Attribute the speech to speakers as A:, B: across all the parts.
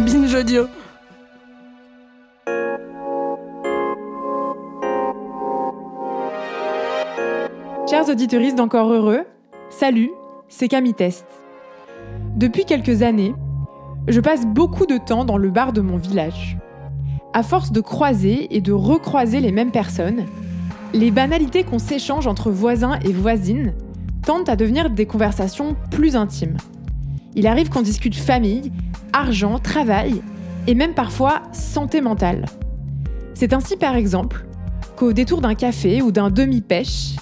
A: Binge audio. Chers auditeuristes d'Encore Heureux, salut, c'est Camille Test. Depuis quelques années, je passe beaucoup de temps dans le bar de mon village. À force de croiser et de recroiser les mêmes personnes, les banalités qu'on s'échange entre voisins et voisines tendent à devenir des conversations plus intimes. Il arrive qu'on discute famille, argent, travail et même parfois santé mentale. C'est ainsi par exemple qu'au détour d'un café ou d'un demi-pêche,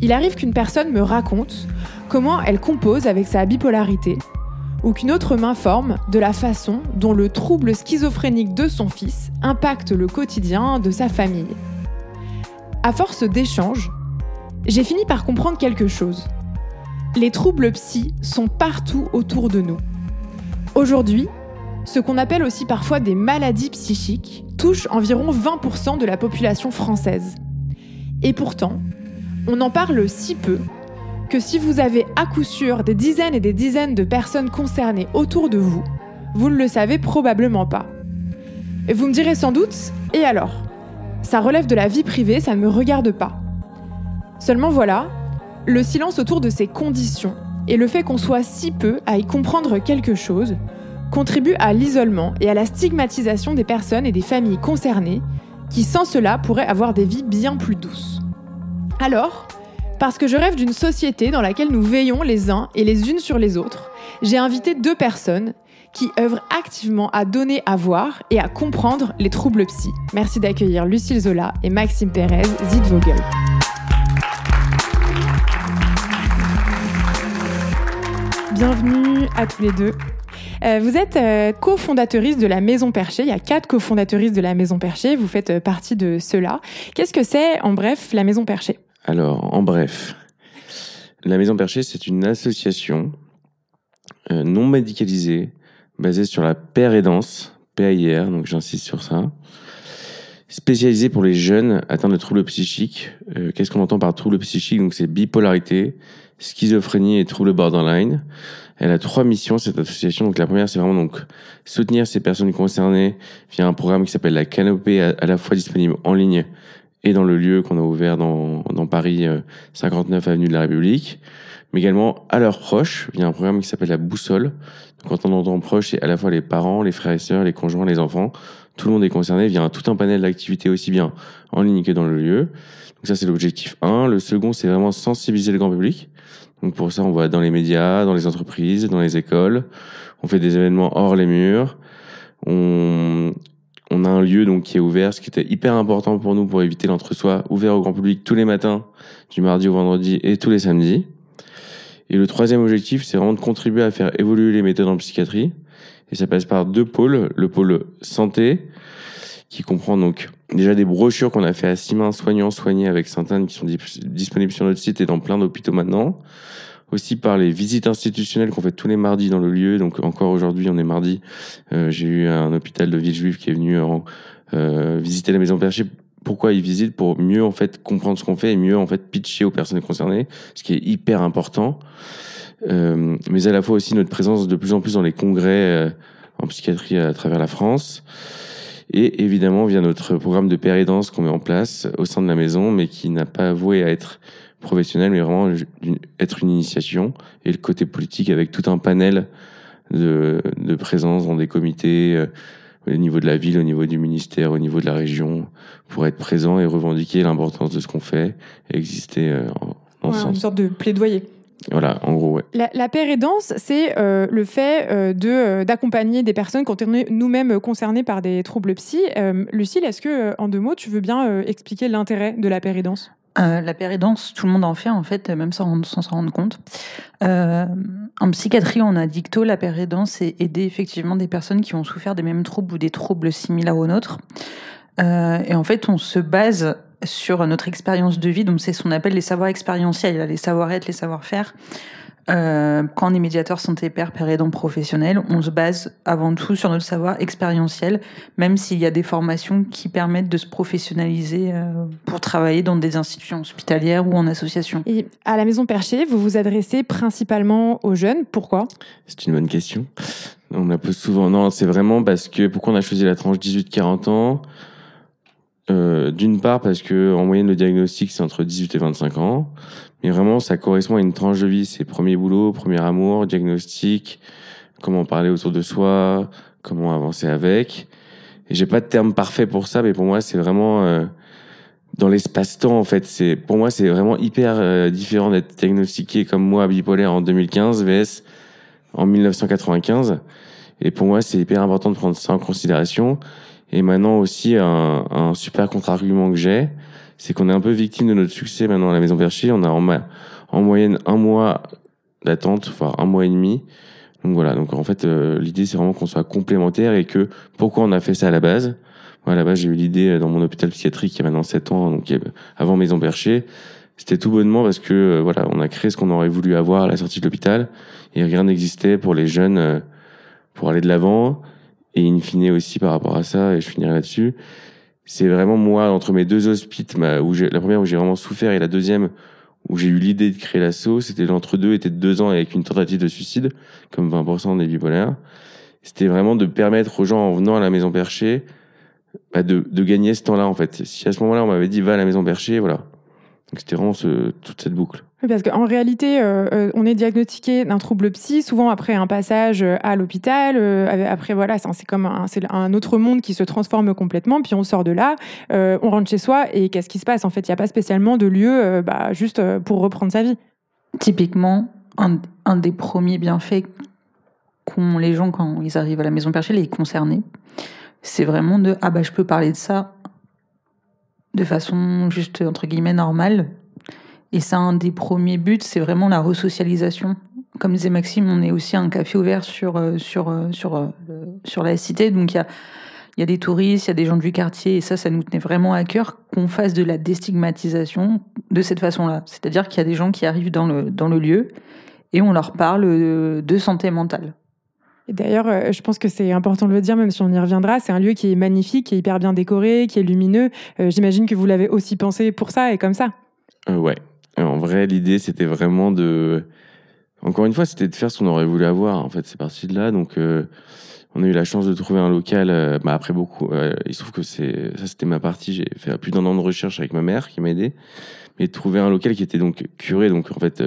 A: il arrive qu'une personne me raconte comment elle compose avec sa bipolarité ou qu'une autre m'informe de la façon dont le trouble schizophrénique de son fils impacte le quotidien de sa famille. À force d'échanges, j'ai fini par comprendre quelque chose. Les troubles psy sont partout autour de nous. Aujourd'hui, ce qu'on appelle aussi parfois des maladies psychiques touchent environ 20% de la population française. Et pourtant, on en parle si peu que si vous avez à coup sûr des dizaines et des dizaines de personnes concernées autour de vous, vous ne le savez probablement pas. Et vous me direz sans doute, et alors? Ça relève de la vie privée, ça ne me regarde pas. Seulement voilà, le silence autour de ces conditions et le fait qu'on soit si peu à y comprendre quelque chose contribue à l'isolement et à la stigmatisation des personnes et des familles concernées qui sans cela pourraient avoir des vies bien plus douces. Alors, parce que je rêve d'une société dans laquelle nous veillons les uns et les unes sur les autres, j'ai invité deux personnes qui œuvrent activement à donner à voir et à comprendre les troubles psy. Merci d'accueillir Lucille Zola et Maxime Pérez, Zidvogel. Bienvenue à tous les deux. Euh, vous êtes euh, cofondatrice de la Maison Perchée. Il y a quatre cofondatrices de la Maison Perchée. Vous faites euh, partie de ceux-là. Qu'est-ce que c'est, en bref, la Maison Perchée?
B: Alors, en bref, la Maison Perchée, c'est une association non médicalisée basée sur la paire-aidance, PAIR, donc j'insiste sur ça, spécialisée pour les jeunes atteints de troubles psychiques. Euh, Qu'est-ce qu'on entend par troubles psychiques? Donc, c'est bipolarité, schizophrénie et troubles borderline. Elle a trois missions, cette association. Donc, la première, c'est vraiment donc soutenir ces personnes concernées via un programme qui s'appelle la Canopée, à, la fois disponible en ligne et dans le lieu qu'on a ouvert dans, dans Paris, euh, 59 avenue de la République, mais également à leurs proches via un programme qui s'appelle la Boussole. Donc, quand on entend proche, c'est à la fois les parents, les frères et sœurs, les conjoints, les enfants. Tout le monde est concerné via tout un panel d'activités aussi bien en ligne que dans le lieu. Donc ça, c'est l'objectif 1. Le second, c'est vraiment sensibiliser le grand public. Donc pour ça, on va dans les médias, dans les entreprises, dans les écoles. On fait des événements hors les murs. On, on a un lieu donc qui est ouvert, ce qui était hyper important pour nous pour éviter l'entre-soi, ouvert au grand public tous les matins, du mardi au vendredi et tous les samedis. Et le troisième objectif, c'est vraiment de contribuer à faire évoluer les méthodes en psychiatrie. Et ça passe par deux pôles. Le pôle santé, qui comprend donc déjà des brochures qu'on a fait à six mains soignants soignés avec Sainte-Anne qui sont disponibles sur notre site et dans plein d'hôpitaux maintenant. Aussi par les visites institutionnelles qu'on fait tous les mardis dans le lieu. Donc encore aujourd'hui, on est mardi. Euh, J'ai eu un hôpital de Villejuif qui est venu en- euh, visiter la maison perchée. Pourquoi ils visitent Pour mieux en fait comprendre ce qu'on fait et mieux en fait pitcher aux personnes concernées, ce qui est hyper important. Euh, mais à la fois aussi notre présence de plus en plus dans les congrès euh, en psychiatrie à travers la France. Et évidemment, via notre programme de péridance qu'on met en place au sein de la maison, mais qui n'a pas voué à être professionnel, mais vraiment être une initiation. Et le côté politique avec tout un panel de, de présence dans des comités euh, au niveau de la ville, au niveau du ministère, au niveau de la région, pour être présent et revendiquer l'importance de ce qu'on fait et exister euh, en,
A: Ouais, Une sorte de plaidoyer.
B: Voilà, en gros, ouais.
A: La, la pérédance, c'est euh, le fait euh, de euh, d'accompagner des personnes quand on est nous-mêmes concernées par des troubles psy. Lucille, est-ce que, en deux mots, tu veux bien expliquer l'intérêt de la pérédance
C: Euh, la péridance, tout le monde en fait, en fait, même sans s'en rendre compte. Euh, en psychiatrie, on a dicto la péridance et aider effectivement des personnes qui ont souffert des mêmes troubles ou des troubles similaires aux nôtres. Euh, et en fait, on se base sur notre expérience de vie, donc c'est ce qu'on appelle les savoirs expérientiels, les savoir-être, les savoir-faire. Euh, quand on est médiateur santé père, père aidant professionnel, on se base avant tout sur notre savoir expérientiel, même s'il y a des formations qui permettent de se professionnaliser euh, pour travailler dans des institutions hospitalières ou en association.
A: Et à la Maison Perchée, vous vous adressez principalement aux jeunes. Pourquoi?
B: C'est une bonne question. On la pose souvent. Non, c'est vraiment parce que pourquoi on a choisi la tranche 18-40 ans? Euh, D'une part parce que en moyenne le diagnostic c'est entre 18 et 25 ans, mais vraiment ça correspond à une tranche de vie. C'est premier boulot, premier amour, diagnostic, comment parler autour de soi, comment avancer avec. Et j'ai pas de terme parfait pour ça, mais pour moi c'est vraiment euh, dans l'espace-temps en fait. C'est pour moi c'est vraiment hyper euh, différent d'être diagnostiqué comme moi bipolaire en 2015 vs en 1995. Et pour moi, c'est hyper important de prendre ça en considération. Et maintenant aussi, un, un super contre-argument que j'ai, c'est qu'on est un peu victime de notre succès maintenant à la Maison Perchée. On a en, en moyenne un mois d'attente, voire un mois et demi. Donc voilà, donc en fait, euh, l'idée, c'est vraiment qu'on soit complémentaires et que pourquoi on a fait ça à la base? Moi, à la base, j'ai eu l'idée euh, dans mon hôpital psychiatrique il y a maintenant 7 ans, donc avant Maison Perchée. C'était tout bonnement parce que euh, voilà, on a créé ce qu'on aurait voulu avoir à la sortie de l'hôpital et rien n'existait pour les jeunes pour aller de l'avant. Et in fine aussi par rapport à ça, et je finirai là-dessus, c'est vraiment moi, entre mes deux hospites, où j'ai, la première où j'ai vraiment souffert et la deuxième où j'ai eu l'idée de créer l'assaut, c'était l'entre-deux, était de deux ans avec une tentative de suicide, comme 20% des bipolaires. C'était vraiment de permettre aux gens, en venant à la maison perchée, bah de, de gagner ce temps-là, en fait. Si à ce moment-là, on m'avait dit, va à la maison perchée, voilà. Donc c'était vraiment ce, toute cette boucle.
A: Parce qu'en réalité, euh, euh, on est diagnostiqué d'un trouble psy, souvent après un passage euh, à l'hôpital. après, voilà, c'est comme un, un, autre monde qui se transforme complètement. Puis on sort de là, on rentre chez soi et qu'est-ce qui se passe? En fait, il n'y a pas spécialement de lieu bah, juste pour reprendre sa vie.
C: Typiquement, un, un des premiers bienfaits qu'ont les gens quand ils arrivent à la maison perchée, les concernés, c'est vraiment de ah bah je peux parler de ça de façon juste entre guillemets normale et c'est un des premiers buts, c'est vraiment la resocialisation. Comme disait Maxime, on est aussi un café ouvert sur, euh, sur, euh, sur, euh, sur la cité. Donc il y a, y a des touristes, il y a des gens du quartier. Et ça, ça nous tenait vraiment à cœur qu'on fasse de la déstigmatisation de cette façon-là. C'est-à-dire qu'il y a des gens qui arrivent dans le, dans le lieu et on leur parle de santé mentale.
A: Et d'ailleurs, je pense que c'est important de le dire, même si on y reviendra. C'est un lieu qui est magnifique, qui est hyper bien décoré, qui est lumineux. J'imagine que vous l'avez aussi pensé pour ça et comme ça.
B: Euh, ouais, en vrai, l'idée, c'était vraiment de. Encore une fois, c'était de faire ce qu'on aurait voulu avoir. En fait, c'est parti de là. Donc, euh, on a eu la chance de trouver un local. Euh, bah, après beaucoup, euh, il se trouve que c'est ça, c'était ma partie. J'ai fait plus d'un an de recherche avec ma mère qui m'a aidé, mais de trouver un local qui était donc curé, donc en fait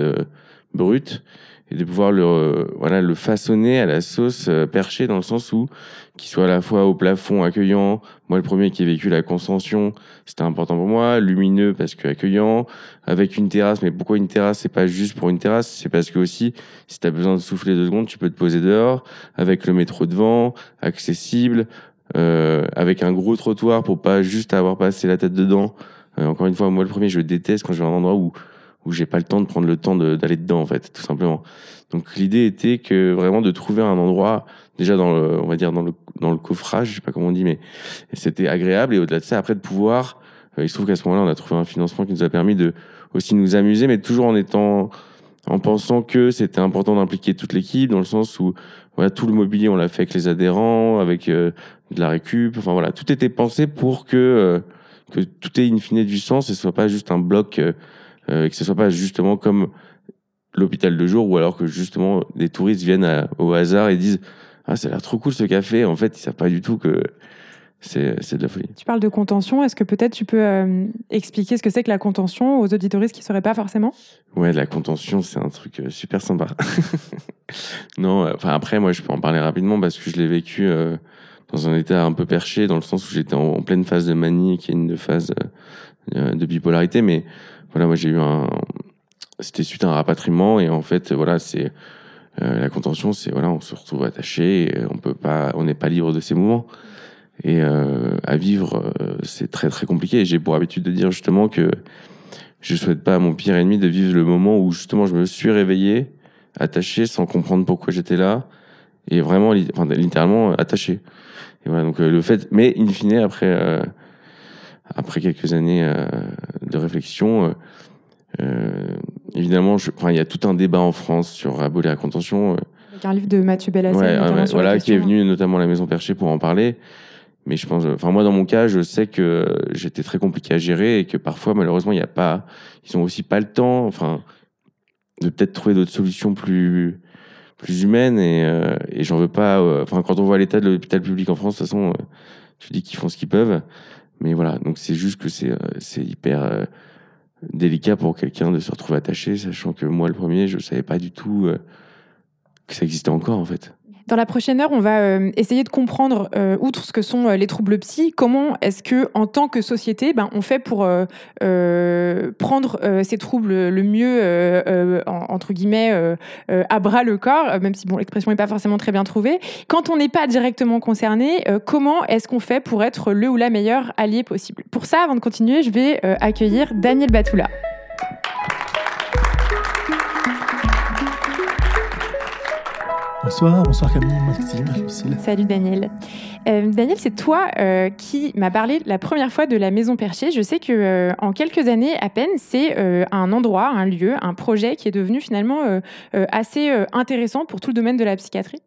B: brut, et de pouvoir le voilà le façonner à la sauce euh, perchée dans le sens où qu'il soit à la fois au plafond accueillant moi le premier qui ai vécu la constention c'était important pour moi lumineux parce que accueillant avec une terrasse. Mais pourquoi une terrasse c'est pas juste pour une terrasse? C'est parce que aussi si tu as besoin de souffler deux secondes tu peux te poser dehors avec le métro devant accessible euh, avec un gros trottoir pour pas juste avoir passé la tête dedans. Euh, encore une fois moi le premier je déteste quand je vais à un endroit où où j'ai pas le temps de prendre le temps d'aller dedans en fait, tout simplement. Donc l'idée était que vraiment de trouver un endroit déjà dans le, on va dire dans le dans le coffrage, je sais pas comment on dit, mais c'était agréable et au-delà de ça, après de pouvoir, euh, il se trouve qu'à ce moment-là, on a trouvé un financement qui nous a permis de aussi nous amuser, mais toujours en étant en pensant que c'était important d'impliquer toute l'équipe dans le sens où voilà tout le mobilier on l'a fait avec les adhérents, avec euh, de la récup, enfin voilà tout était pensé pour que euh, que tout ait in fine du sens et soit pas juste un bloc euh, que ce soit pas justement comme l'hôpital de jour ou alors que justement des touristes viennent au hasard et disent ah ça a l'air trop cool ce café en fait ils savent pas du tout que c'est, c'est de la folie.
A: Tu parles de contention, est-ce que peut-être tu peux euh, expliquer ce que c'est que la contention aux auditoristes qui ne sauraient pas forcément?
B: Ouais, la contention, c'est un truc euh, super sympa. non, enfin après, moi, je peux en parler rapidement parce que je l'ai vécu dans un état un peu perché, dans le sens où j'étais en, pleine phase de manie, qui est une phase de bipolarité, mais voilà, moi j'ai eu un, c'était suite à un rapatriement et en fait, voilà, c'est euh, la contention, c'est voilà, on se retrouve attaché, on peut pas, on n'est pas libre de ses mouvements et euh, à vivre, euh, c'est très très compliqué. J'ai pour habitude de dire justement que je souhaite pas à mon pire ennemi de vivre le moment où justement je me suis réveillé, attaché, sans comprendre pourquoi j'étais là, et vraiment, littéralement attaché. Et voilà, donc le fait, mais in fine, après, après quelques années de réflexion, évidemment, enfin, il y a tout un débat en France sur abolir la contention
A: un livre de Mathieu Bellassel.
B: Ouais, voilà, qui est venu notamment à la Maison Perchée pour en parler. Mais je pense, enfin moi dans mon cas, je sais que j'étais très compliqué à gérer et que parfois malheureusement il n'y a pas, ils ont aussi pas le temps, enfin, de peut-être trouver d'autres solutions plus plus humaines et, euh, et j'en veux pas. Euh, enfin quand on voit l'état de l'hôpital public en France, de toute façon, euh, tu dis qu'ils font ce qu'ils peuvent. Mais voilà, donc c'est juste que c'est c'est hyper délicat pour quelqu'un de se retrouver attaché, sachant que moi le premier, je savais pas du tout que ça existait encore en fait.
A: Dans la prochaine heure, on va euh, essayer de comprendre, euh, outre ce que sont euh, les troubles psy, comment est-ce que, en tant que société, ben, on fait pour prendre ces troubles le mieux, entre guillemets, à bras le corps, même si bon, l'expression n'est pas forcément très bien trouvée. Quand on n'est pas directement concerné, comment est-ce qu'on fait pour être le ou la meilleure allié possible? Pour ça, avant de continuer, je vais accueillir Daniel Batoula.
D: Bonsoir, bonsoir Camille, Maxime.
A: Salut Daniel. Euh, Daniel, c'est toi euh, qui m'as parlé la première fois de la Maison Perchée. Je sais que euh, en quelques années à peine, c'est un endroit, un lieu, un projet qui est devenu finalement assez intéressant pour tout le domaine de la psychiatrie.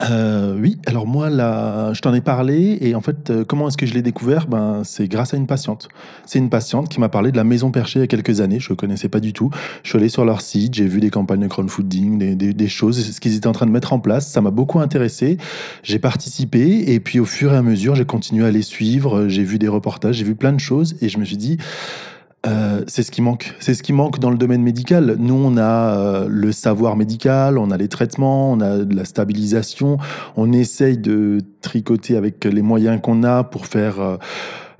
D: Euh, oui, alors moi, là, je t'en ai parlé et en fait, euh, comment est-ce que je l'ai découvert? Ben, C'est grâce à une patiente. C'est une patiente qui m'a parlé de la Maison Perchée il y a quelques années, je ne connaissais pas du tout. Je suis allé sur leur site, j'ai vu des campagnes de crowdfunding, des, des, des choses, ce qu'ils étaient en train de mettre en place. Ça m'a beaucoup intéressé. J'ai participé et puis au fur et à mesure, j'ai continué à les suivre. J'ai vu des reportages, j'ai vu plein de choses et je me suis dit, euh, c'est ce qui manque. C'est ce qui manque dans le domaine médical. Nous, on a euh, le savoir médical, on a les traitements, on a de la stabilisation. On essaye de tricoter avec les moyens qu'on a pour faire, euh,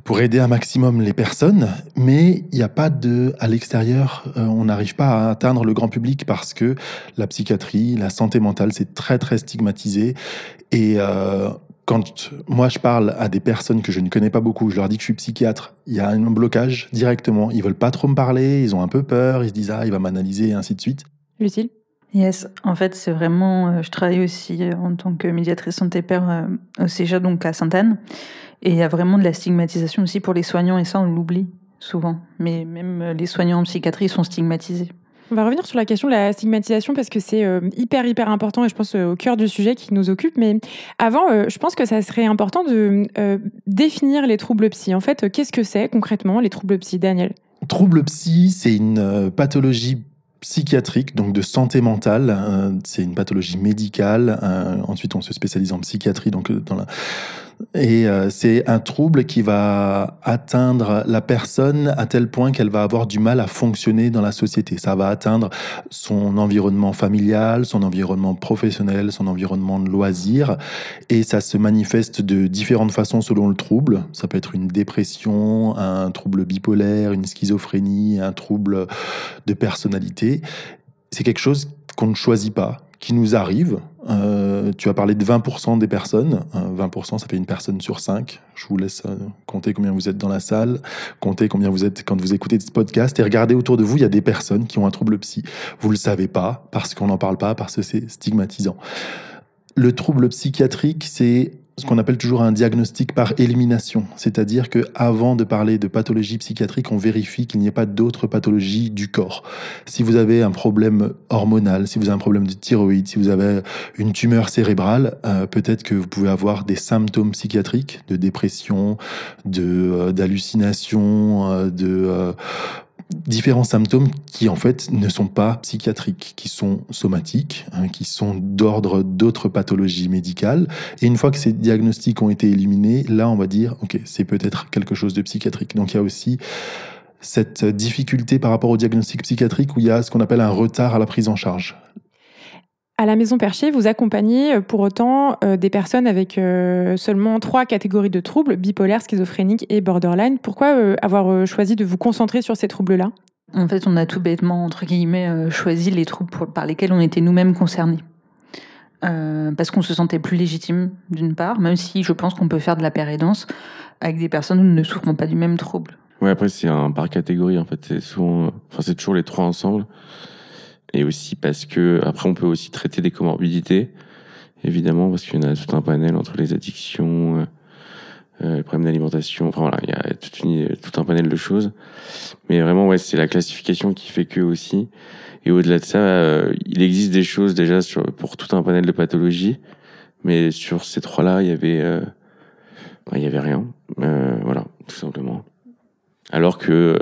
D: pour aider un maximum les personnes. Mais il n'y a pas de, à l'extérieur, on n'arrive pas à atteindre le grand public parce que la psychiatrie, la santé mentale, c'est très très stigmatisé et quand moi je parle à des personnes que je ne connais pas beaucoup, je leur dis que je suis psychiatre, il y a un blocage directement. Ils veulent pas trop me parler, ils ont un peu peur, ils se disent ah il va m'analyser et ainsi de suite.
A: Lucille?
C: Yes, en fait c'est vraiment, euh, je travaille aussi euh, en tant que médiatrice santé père euh, au CEJA donc à Sainte-Anne, et il y a vraiment de la stigmatisation aussi pour les soignants et ça on l'oublie souvent. Mais même les soignants en psychiatrie sont stigmatisés.
A: On va revenir sur la question de la stigmatisation parce que c'est euh, hyper hyper important et je pense euh, au cœur du sujet qui nous occupe. Mais avant, euh, je pense que ça serait important de définir les troubles psy. En fait, qu'est-ce que c'est concrètement les troubles psy, Daniel?
D: Troubles psy, c'est une pathologie psychiatrique, donc de santé mentale. c'est une pathologie médicale. ensuite, on se spécialise en psychiatrie, donc dans la et euh, c'est un trouble qui va atteindre la personne à tel point qu'elle va avoir du mal à fonctionner dans la société. Ça va atteindre son environnement familial, son environnement professionnel, son environnement de loisirs. Et ça se manifeste de différentes façons selon le trouble. Ça peut être une dépression, un trouble bipolaire, une schizophrénie, un trouble de personnalité. C'est quelque chose qu'on ne choisit pas, qui nous arrive. Euh, tu as parlé de 20% des personnes. 20%, euh, ça fait une personne sur 5. Je vous laisse euh, compter combien vous êtes dans la salle, compter combien vous êtes quand vous écoutez ce podcast et regardez autour de vous, il y a des personnes qui ont un trouble psy. Vous le savez pas parce qu'on n'en parle pas, parce que c'est stigmatisant. Le trouble psychiatrique, c'est ce qu'on appelle toujours un diagnostic par élimination, c'est-à-dire que avant de parler de pathologie psychiatrique, on vérifie qu'il n'y ait pas d'autres pathologies du corps. Si vous avez un problème hormonal, si vous avez un problème de thyroïde, si vous avez une tumeur cérébrale, euh, peut-être que vous pouvez avoir des symptômes psychiatriques, de dépression, de euh, d'hallucination, euh, de différents symptômes qui en fait ne sont pas psychiatriques, qui sont somatiques, hein, qui sont d'ordre d'autres pathologies médicales. Et une fois que ces diagnostics ont été éliminés, là on va dire, ok, c'est peut-être quelque chose de psychiatrique. Donc il y a aussi cette difficulté par rapport au diagnostic psychiatrique où il y a ce qu'on appelle un retard à la prise en charge.
A: À la Maison Perchée, vous accompagnez euh, pour autant euh, des personnes avec euh, seulement trois catégories de troubles, bipolaire, schizophrénique et borderline. Pourquoi avoir choisi de vous concentrer sur ces troubles-là?
C: En fait, on a tout bêtement, entre guillemets, choisi les troubles par lesquels on était nous-mêmes concernés. parce qu'on se sentait plus légitime, d'une part, même si je pense qu'on peut faire de la pérédance avec des personnes qui ne souffrent pas du même trouble.
B: Ouais, après, c'est un par catégorie, en fait. C'est souvent, enfin, c'est toujours les trois ensemble. Et aussi parce que, après, on peut aussi traiter des comorbidités, évidemment, parce qu'il y en a tout un panel entre les addictions, euh, les problèmes d'alimentation, enfin voilà, il y a tout un panel de choses. Mais vraiment, ouais, c'est la classification qui fait que aussi. Et au-delà de ça, euh, il existe des choses déjà sur, pour tout un panel de pathologies. Mais sur ces trois-là, il y avait, euh, bah, il y avait rien. Euh, voilà, tout simplement. Alors que,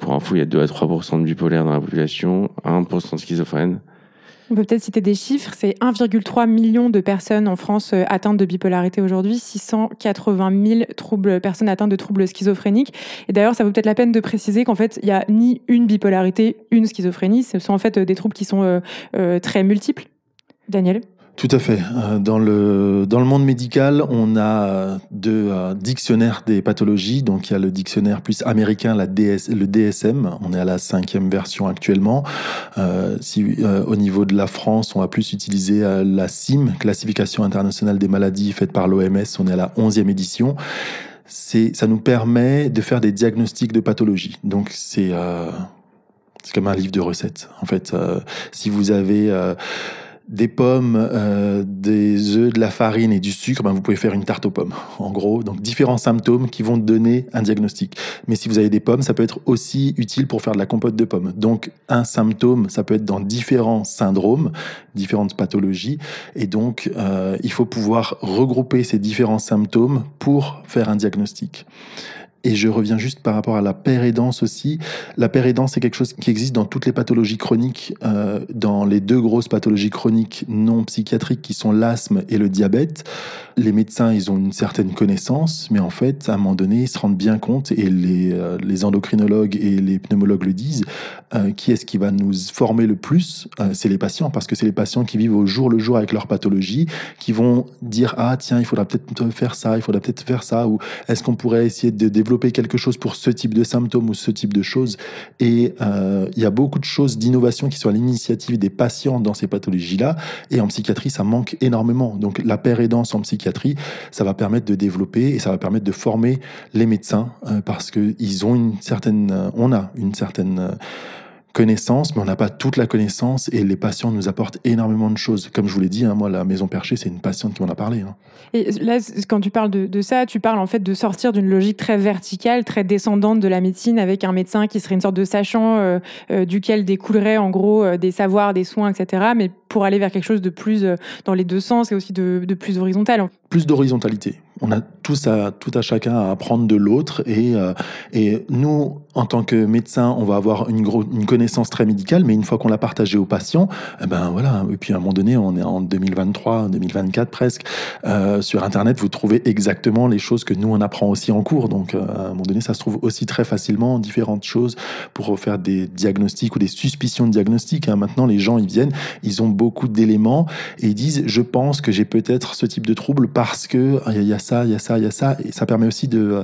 B: pour info, il y a 2 à 3% de bipolaires dans la population, 1% de schizophrènes.
A: On peut peut-être citer des chiffres. C'est 1,3 million de personnes en France euh, atteintes de bipolarité aujourd'hui, 680 000 troubles, personnes atteintes de troubles schizophréniques. Et d'ailleurs, ça vaut peut-être la peine de préciser qu'en fait, il n'y a ni une bipolarité, une schizophrénie. Ce sont en fait des troubles qui sont euh, euh, très multiples. Daniel?
D: Tout à fait. Euh, dans le, dans le monde médical, on a deux euh, dictionnaires des pathologies. Donc, il y a le dictionnaire plus américain, le DSM. On est à la cinquième version actuellement. Euh, si euh, au niveau de la France, on va plus utiliser la CIM, Classification internationale des maladies, faite par l'OMS. On est à la onzième édition. Ça nous permet de faire des diagnostics de pathologie. Donc, c'est, c'est comme un livre de recettes. En fait, si vous avez des pommes, euh, des œufs, de la farine et du sucre, ben vous pouvez faire une tarte aux pommes. En gros, donc différents symptômes qui vont donner un diagnostic. Mais si vous avez des pommes, ça peut être aussi utile pour faire de la compote de pommes. Donc un symptôme, ça peut être dans différents syndromes, différentes pathologies, et donc euh, il faut pouvoir regrouper ces différents symptômes pour faire un diagnostic. Et je reviens juste par rapport à la pérédance aussi. La pérédance, c'est quelque chose qui existe dans toutes les pathologies chroniques, euh, dans les deux grosses pathologies chroniques non psychiatriques qui sont l'asthme et le diabète. Les médecins, ils ont une certaine connaissance, mais en fait, à un moment donné, ils se rendent bien compte, et les, euh, endocrinologues et les pneumologues le disent, euh, qui est-ce qui va nous former le plus C'est les patients, parce que c'est les patients qui vivent au jour le jour avec leur pathologie, qui vont dire, ah tiens, il faudra peut-être faire ça, il faudra peut-être faire ça, ou est-ce qu'on pourrait essayer de développer développer quelque chose pour ce type de symptômes ou ce type de choses. Et euh, il y a beaucoup de choses d'innovation qui sont à l'initiative des patients dans ces pathologies-là. Et en psychiatrie, ça manque énormément. Donc la pérédance en psychiatrie, ça va permettre de développer et ça va permettre de former les médecins euh, parce que ils ont une certaine, euh, on a une certaine connaissance, mais on n'a pas toute la connaissance et les patients nous apportent énormément de choses. Comme je vous l'ai dit, hein, moi, la maison perchée, c'est une patiente qui m'en a parlé. Hein.
A: Et là, quand tu parles de, de, ça, tu parles en fait de sortir d'une logique très verticale, très descendante de la médecine, avec un médecin qui serait une sorte de sachant euh, euh, duquel découlerait en gros euh, des savoirs, des soins, etc. Mais pour aller vers quelque chose de plus dans les deux sens et aussi de, de plus horizontal.
D: Plus d'horizontalité on a tous à, tout à chacun à apprendre de l'autre et, euh, et nous, en tant que médecin, on va avoir une, une connaissance très médicale, mais une fois qu'on l'a partagé aux patients, eh ben voilà. Et puis à un moment donné, on est en 2023, 2024 presque, euh, sur Internet, vous trouvez exactement les choses que nous on apprend aussi en cours. Donc euh, à un moment donné, ça se trouve aussi très facilement différentes choses pour faire des diagnostics ou des suspicions de diagnostics. Hein. Maintenant, les gens ils viennent, ils ont beaucoup d'éléments et ils disent, je pense que j'ai peut-être ce type de trouble parce que il y a il y a ça, il y a ça. Et ça permet aussi de euh,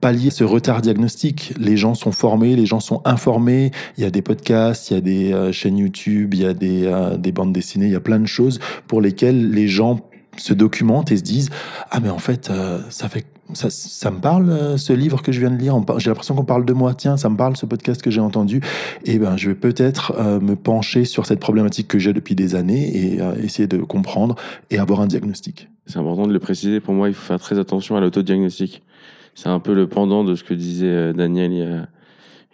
D: pallier ce retard diagnostique. Les gens sont formés, les gens sont informés. Il y a des podcasts, il y a des euh, chaînes YouTube, il y a des, euh, des bandes dessinées, il y a plein de choses pour lesquelles les gens se documentent et se disent ah mais en fait ça fait ça, me parle ce livre que je viens de lire? J'ai l'impression qu'on parle de moi tiens ça me parle ce podcast que j'ai entendu et ben je vais peut-être me pencher sur cette problématique que j'ai depuis des années et essayer de comprendre et avoir un diagnostic
B: c'est important de le préciser. Pour moi, il faut faire très attention à l'autodiagnostic. C'est un peu le pendant de ce que disait euh, Daniel il y a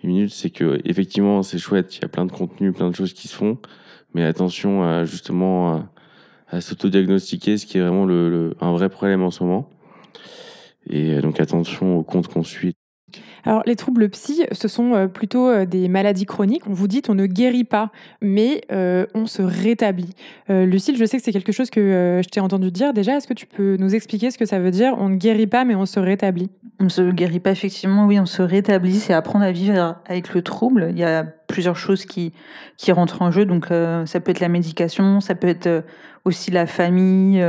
B: une minute. C'est que, effectivement, c'est chouette. Il y a plein de contenus, plein de choses qui se font. Mais attention à, justement, à, à s'autodiagnostiquer, ce qui est vraiment un vrai problème en ce moment. Et euh, donc, attention aux comptes qu'on suit.
A: Alors, les troubles psy, ce sont euh, plutôt euh, des maladies chroniques. On vous dit, on ne guérit pas, mais euh, on se rétablit. Lucille, je sais que c'est quelque chose que je t'ai entendu dire déjà. Est-ce que tu peux nous expliquer ce que ça veut dire On ne guérit pas, mais on se rétablit?
C: On ne se guérit pas, effectivement. Oui, on se rétablit. C'est apprendre à vivre avec le trouble. Il y a plusieurs choses qui, qui rentrent en jeu. Donc, ça peut être la médication, ça peut être aussi la famille.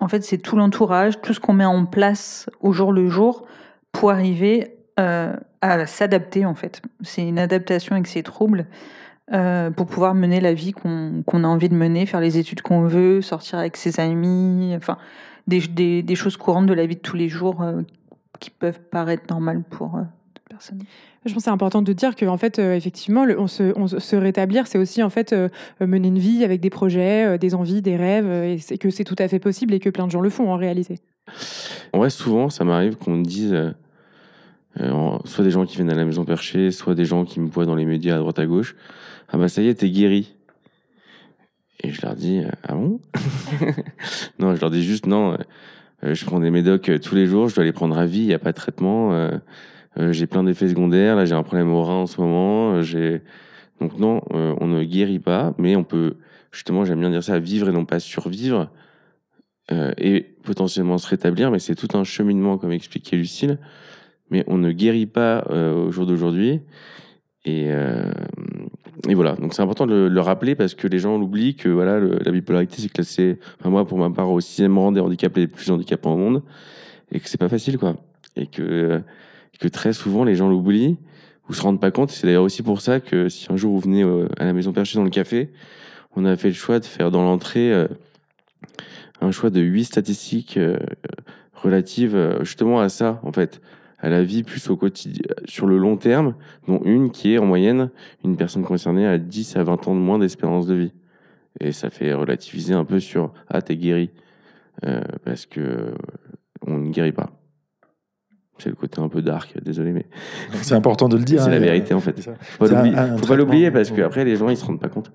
C: En fait, c'est tout l'entourage, tout ce qu'on met en place au jour le jour pour arriver euh, à s'adapter en fait. C'est une adaptation avec ses troubles euh, pour pouvoir mener la vie qu'on a envie de mener, faire les études qu'on veut, sortir avec ses amis, enfin des, des, choses courantes de la vie de tous les jours euh, qui peuvent paraître normales pour personne.
A: Je pense que c'est important de dire que en fait, euh, effectivement, on, se, rétablir, c'est aussi en fait euh, mener une vie avec des projets, euh, des envies, des rêves, et que c'est tout à fait possible et que plein de gens le font en réalité.
B: Vrai, souvent, ça m'arrive qu'on me dise, soit des gens qui viennent à la maison perchée, soit des gens qui me voient dans les médias à droite à gauche, ah bah ça y est, t'es guéri. Et je leur dis, ah bon? Non, je leur dis juste, non, je prends des médocs tous les jours, je dois les prendre à vie, il n'y a pas de traitement. Euh, j'ai plein d'effets secondaires. Là, j'ai un problème au rein en ce moment. Euh, j'ai donc non, euh, on ne guérit pas, mais on peut justement, j'aime bien dire ça, vivre et non pas survivre et potentiellement se rétablir. Mais c'est tout un cheminement, comme expliquait Lucille. Mais on ne guérit pas au jour d'aujourd'hui. Et, voilà, donc c'est important de le, rappeler parce que les gens l'oublient que voilà, la bipolarité c'est classé, enfin moi pour ma part, au sixième rang des handicaps les plus handicapants au monde et que c'est pas facile quoi. Et que que très souvent les gens l'oublient ou se rendent pas compte. C'est d'ailleurs aussi pour ça que si un jour vous venez euh, à la maison perchée dans le café, on a fait le choix de faire dans l'entrée euh, un choix de huit statistiques euh, relatives justement à ça, en fait, à la vie plus au quotidien, sur le long terme, dont une qui est en moyenne une personne concernée à 10 à 20 ans de moins d'espérance de vie. Et ça fait relativiser un peu sur ah t'es guéri parce que on ne guérit pas. C'est le côté un peu dark, désolé, mais.
D: C'est important de le dire.
B: C'est la hein, vérité, en fait. Faut pas l'oublier parce qu'après, les gens, ils se rendent pas compte.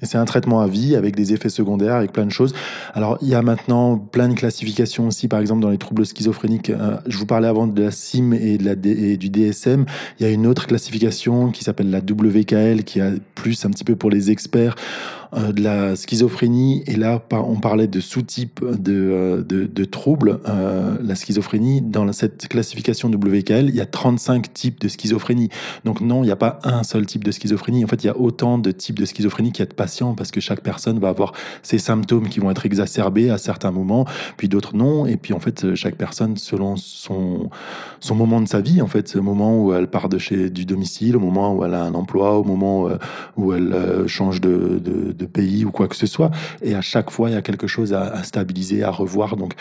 D: Et c'est un traitement à vie avec des effets secondaires, avec plein de choses. Alors, il y a maintenant plein de classifications aussi, par exemple, dans les troubles schizophréniques. Euh, je vous parlais avant de la CIM et, de la et du DSM. Il y a une autre classification qui s'appelle la WKL, qui a plus un petit peu pour les experts euh, de la schizophrénie, et là on parlait de sous-type de, euh, de, de, troubles, euh, la schizophrénie, dans cette classification WKL, il y a 35 types de schizophrénie. Donc non, il n'y a pas un seul type de schizophrénie. En fait, il y a autant de types de schizophrénie qu'il y a de patients, parce que chaque personne va avoir ses symptômes qui vont être exacerbés à certains moments, puis d'autres non. Et puis en fait, chaque personne, selon son, son moment de sa vie, en fait, le moment où elle part de chez du domicile, au moment où elle a un emploi, au moment où elle change de, de de pays ou quoi que ce soit. Et à chaque fois, il y a quelque chose à, stabiliser, à revoir. Donc,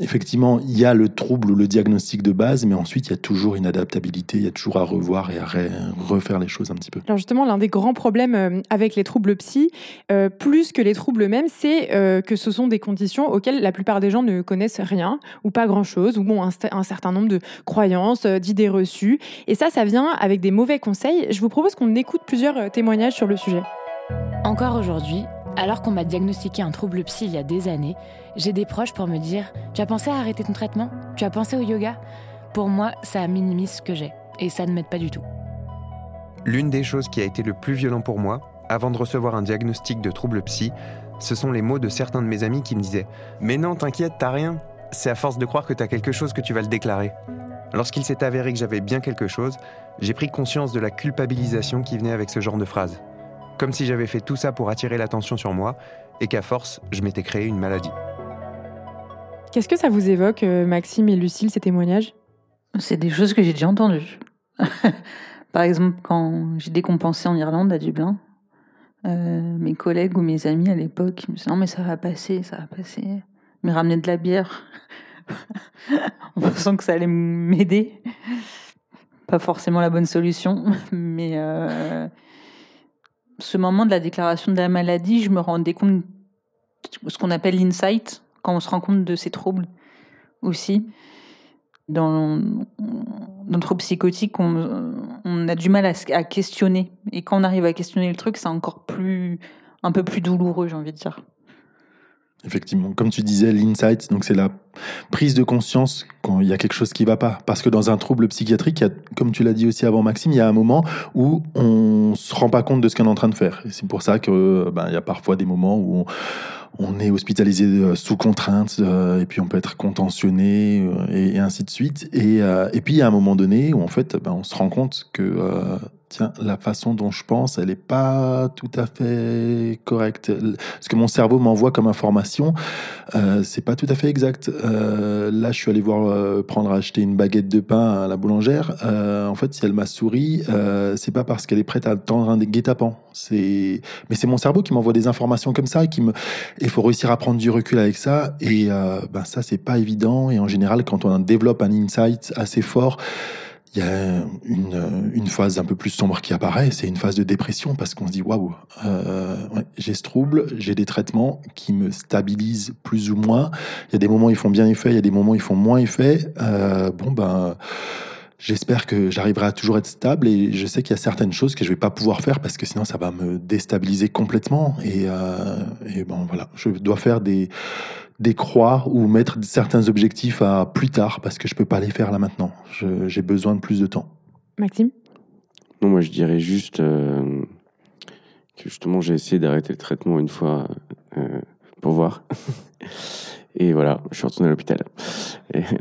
D: effectivement, il y a le trouble ou le diagnostic de base, mais ensuite, il y a toujours une adaptabilité, il y a toujours à revoir et à refaire les choses un petit peu.
A: Alors justement, l'un des grands problèmes euh, avec les troubles psy, euh, plus que les troubles eux-mêmes, c'est euh, que ce sont des conditions auxquelles la plupart des gens ne connaissent rien ou pas grand-chose, ou bon, un, certain nombre de croyances, d'idées reçues. Et ça, ça vient avec des mauvais conseils. Je vous propose qu'on écoute plusieurs témoignages sur le sujet.
E: Encore aujourd'hui, alors qu'on m'a diagnostiqué un trouble psy il y a des années, j'ai des proches pour me dire Tu as pensé à arrêter ton traitement? Tu as pensé au yoga? Pour moi, ça minimise ce que j'ai, et ça ne m'aide pas du tout.
F: L'une des choses qui a été le plus violent pour moi, avant de recevoir un diagnostic de trouble psy, ce sont les mots de certains de mes amis qui me disaient Mais non, t'inquiète, t'as rien. C'est à force de croire que t'as quelque chose que tu vas le déclarer. Lorsqu'il s'est avéré que j'avais bien quelque chose, j'ai pris conscience de la culpabilisation qui venait avec ce genre de phrase. Comme si j'avais fait tout ça pour attirer l'attention sur moi et qu'à force, je m'étais créé une maladie.
A: Qu'est-ce que ça vous évoque, euh, Maxime et Lucille, ces témoignages?
C: C'est des choses que j'ai déjà entendues. Par exemple, quand j'ai décompensé en Irlande à Dublin, euh, mes collègues ou mes amis à l'époque me disaient Non, mais ça va passer, ça va passer. Mais ramener de la bière en pensant que ça allait m'aider. Pas forcément la bonne solution, mais euh, ce moment de la déclaration de la maladie, je me rendais compte de ce qu'on appelle l'insight, quand on se rend compte de ces troubles aussi. Dans, dans le trouble psychotique, on, a du mal à, à, questionner. Et quand on arrive à questionner le truc, c'est encore plus, un peu plus douloureux, j'ai envie de dire.
D: Effectivement, comme tu disais, l'insight, donc c'est la prise de conscience quand il y a quelque chose qui va pas. Parce que dans un trouble psychiatrique, comme tu l'as dit aussi avant Maxime, il y a un moment où on se rend pas compte de ce qu'on est en train de faire. C'est pour ça que ben, y a parfois des moments où on, on est hospitalisé euh, sous contrainte euh, et puis on peut être contentionné euh, et, ainsi de suite. Et, et puis il y a un moment donné où en fait ben, on se rend compte que tiens, la façon dont je pense, elle n'est pas tout à fait correcte. Ce que mon cerveau m'envoie comme information, euh, c'est pas tout à fait exact. Euh, là, je suis allé voir euh, prendre acheter une baguette de pain à la boulangère. Euh, en fait, si elle m'a souri, euh, c'est pas parce qu'elle est prête à attendre un guet-apens. Mais c'est mon cerveau qui m'envoie des informations comme ça et. Il faut réussir à prendre du recul avec ça. Et ben ça, c'est pas évident. Et en général, quand on développe un insight assez fort, il y a une, une, phase un peu plus sombre qui apparaît, c'est une phase de dépression parce qu'on se dit waouh, euh, j'ai ce trouble, j'ai des traitements qui me stabilisent plus ou moins. Il y a des moments ils font bien effet, il y a des moments ils font moins effet. Euh, bon ben, j'espère que j'arriverai à toujours être stable et je sais qu'il y a certaines choses que je vais pas pouvoir faire parce que sinon ça va me déstabiliser complètement et, euh, et bon voilà, je dois faire des des croix ou mettre certains objectifs à plus tard parce que je peux pas les faire là maintenant. J'ai besoin de plus de temps.
A: Maxime?
B: Non, moi je dirais juste euh, que justement j'ai essayé d'arrêter le traitement une fois euh, pour voir. Et voilà, je suis retourné à l'hôpital.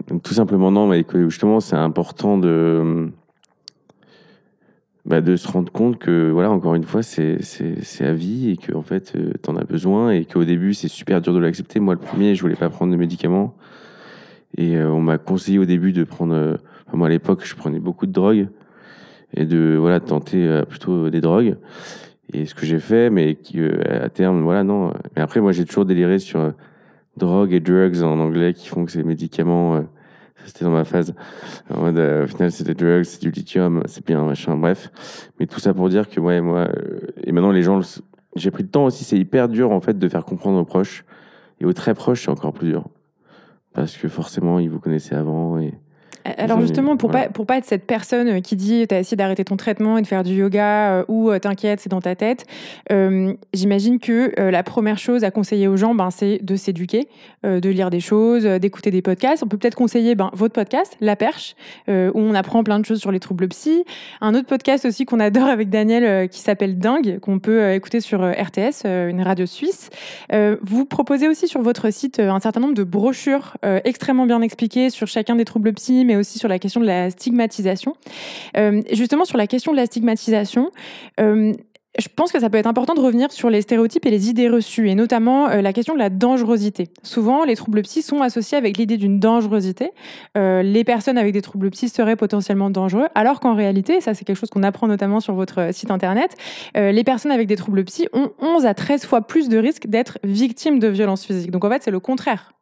B: Donc tout simplement non, mais que justement c'est important de bah, de se rendre compte que voilà encore une fois c'est c'est à vie et que en fait euh, t'en as besoin et qu'au début c'est super dur de l'accepter. Moi le premier je voulais pas prendre de médicaments. Et euh, on m'a conseillé au début de prendre euh, moi à l'époque je prenais beaucoup de drogues et de voilà tenter plutôt des drogues. Et ce que j'ai fait mais qui à terme voilà non. Mais après moi j'ai toujours déliré sur drogue et drugs en anglais qui font que ces médicaments c'était dans ma phase. Euh, au final, c'est des drugs, c'est du lithium, c'est bien, machin, bref. Mais tout ça pour dire que, ouais, moi, euh, et maintenant, les gens, j'ai pris le temps aussi, c'est hyper dur, en fait, de faire comprendre aux proches. Et aux très proches, c'est encore plus dur. Parce que forcément, ils vous connaissaient avant et
A: alors justement, pour pas pour pas être cette personne euh, qui dit t'as essayé d'arrêter ton traitement et de faire du yoga euh, ou euh, t'inquiète c'est dans ta tête, j'imagine que la première chose à conseiller aux gens, ben c'est de s'éduquer, de lire des choses, d'écouter des podcasts. On peut peut-être conseiller ben, votre podcast, La Perche, où on apprend plein de choses sur les troubles psy. Un autre podcast aussi qu'on adore avec Daniel qui s'appelle Dingue, qu'on peut écouter sur RTS, une radio suisse. vous proposez aussi sur votre site un certain nombre de brochures extrêmement bien expliquées sur chacun des troubles psy, mais aussi sur la question de la stigmatisation. Euh, justement, sur la question de la stigmatisation, euh, je pense que ça peut être important de revenir sur les stéréotypes et les idées reçues, et notamment euh, la question de la dangerosité. Souvent, les troubles psy sont associés avec l'idée d'une dangerosité. les personnes avec des troubles psy seraient potentiellement dangereux, alors qu'en réalité, ça c'est quelque chose qu'on apprend notamment sur votre site internet, les personnes avec des troubles psy ont 11 à 13 fois plus de risques d'être victimes de violences physiques. Donc en fait, c'est le contraire.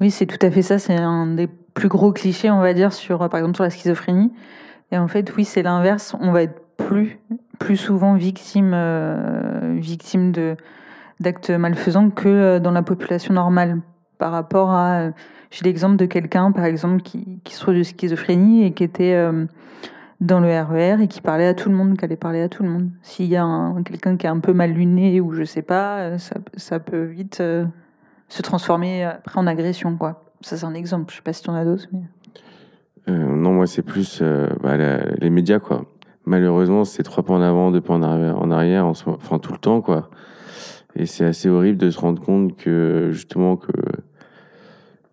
C: Oui, c'est tout à fait ça. C'est un des plus gros cliché, on va dire, sur, par exemple, sur la schizophrénie. Et en fait, oui, c'est l'inverse. On va être plus, plus souvent victime, euh, victime de, d'actes malfaisants que euh, dans la population normale. Par rapport à. Euh, j'ai l'exemple de quelqu'un, par exemple, qui, qui souffre de schizophrénie et qui était dans le RER e et qui parlait à tout le monde, qui allait parler à tout le monde. S'il y a quelqu'un qui est un peu mal luné ou je sais pas, ça, ça peut vite se transformer après en agression, quoi. Ça, c'est un exemple. Je sais pas si tu en as d'autres. Mais...
B: Euh, non, moi, c'est plus euh, bah, les médias, quoi. Malheureusement, c'est trois pas en avant, deux pas en arrière, en arrière enfin tout le temps, quoi. Et c'est assez horrible de se rendre compte que justement que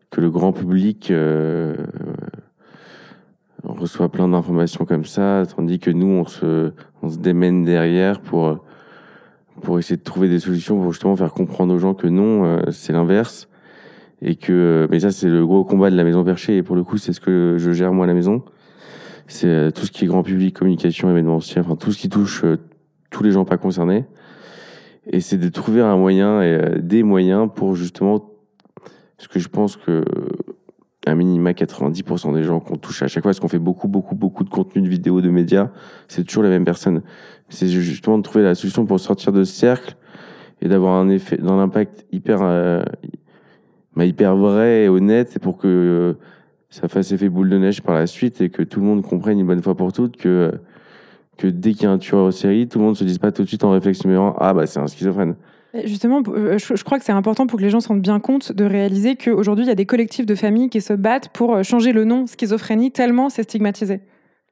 B: que le grand public euh, reçoit plein d'informations comme ça, tandis que nous, on se on se démène derrière pour pour essayer de trouver des solutions pour justement faire comprendre aux gens que non, c'est l'inverse et que mais ça c'est le gros combat de la maison perchée. Et pour le coup c'est ce que je gère moi à la maison. C'est euh, tout ce qui est grand public communication événementiel enfin tout ce qui touche euh, tous les gens pas concernés. Et c'est de trouver un moyen et euh, des moyens pour justement ce que je pense que un minima 90% des gens qu'on touche à chaque fois, parce qu'on fait beaucoup, beaucoup, beaucoup de contenu de vidéos, de médias, c'est toujours les mêmes personnes. C'est justement de trouver la solution pour sortir de ce cercle et d'avoir un effet, dans l'impact hyper, hyper vrai et honnête et pour que euh, ça fasse effet boule de neige par la suite et que tout le monde comprenne une bonne fois pour toutes que, que dès qu'il y a un tueur en série, tout le monde se dise pas tout de suite en réflexe numéro Ah bah c'est un schizophrène.
A: Justement, euh, je crois que c'est important pour que les gens se rendent bien compte de réaliser qu'aujourd'hui, il y a des collectifs de familles qui se battent pour euh, changer le nom schizophrénie tellement c'est stigmatisé.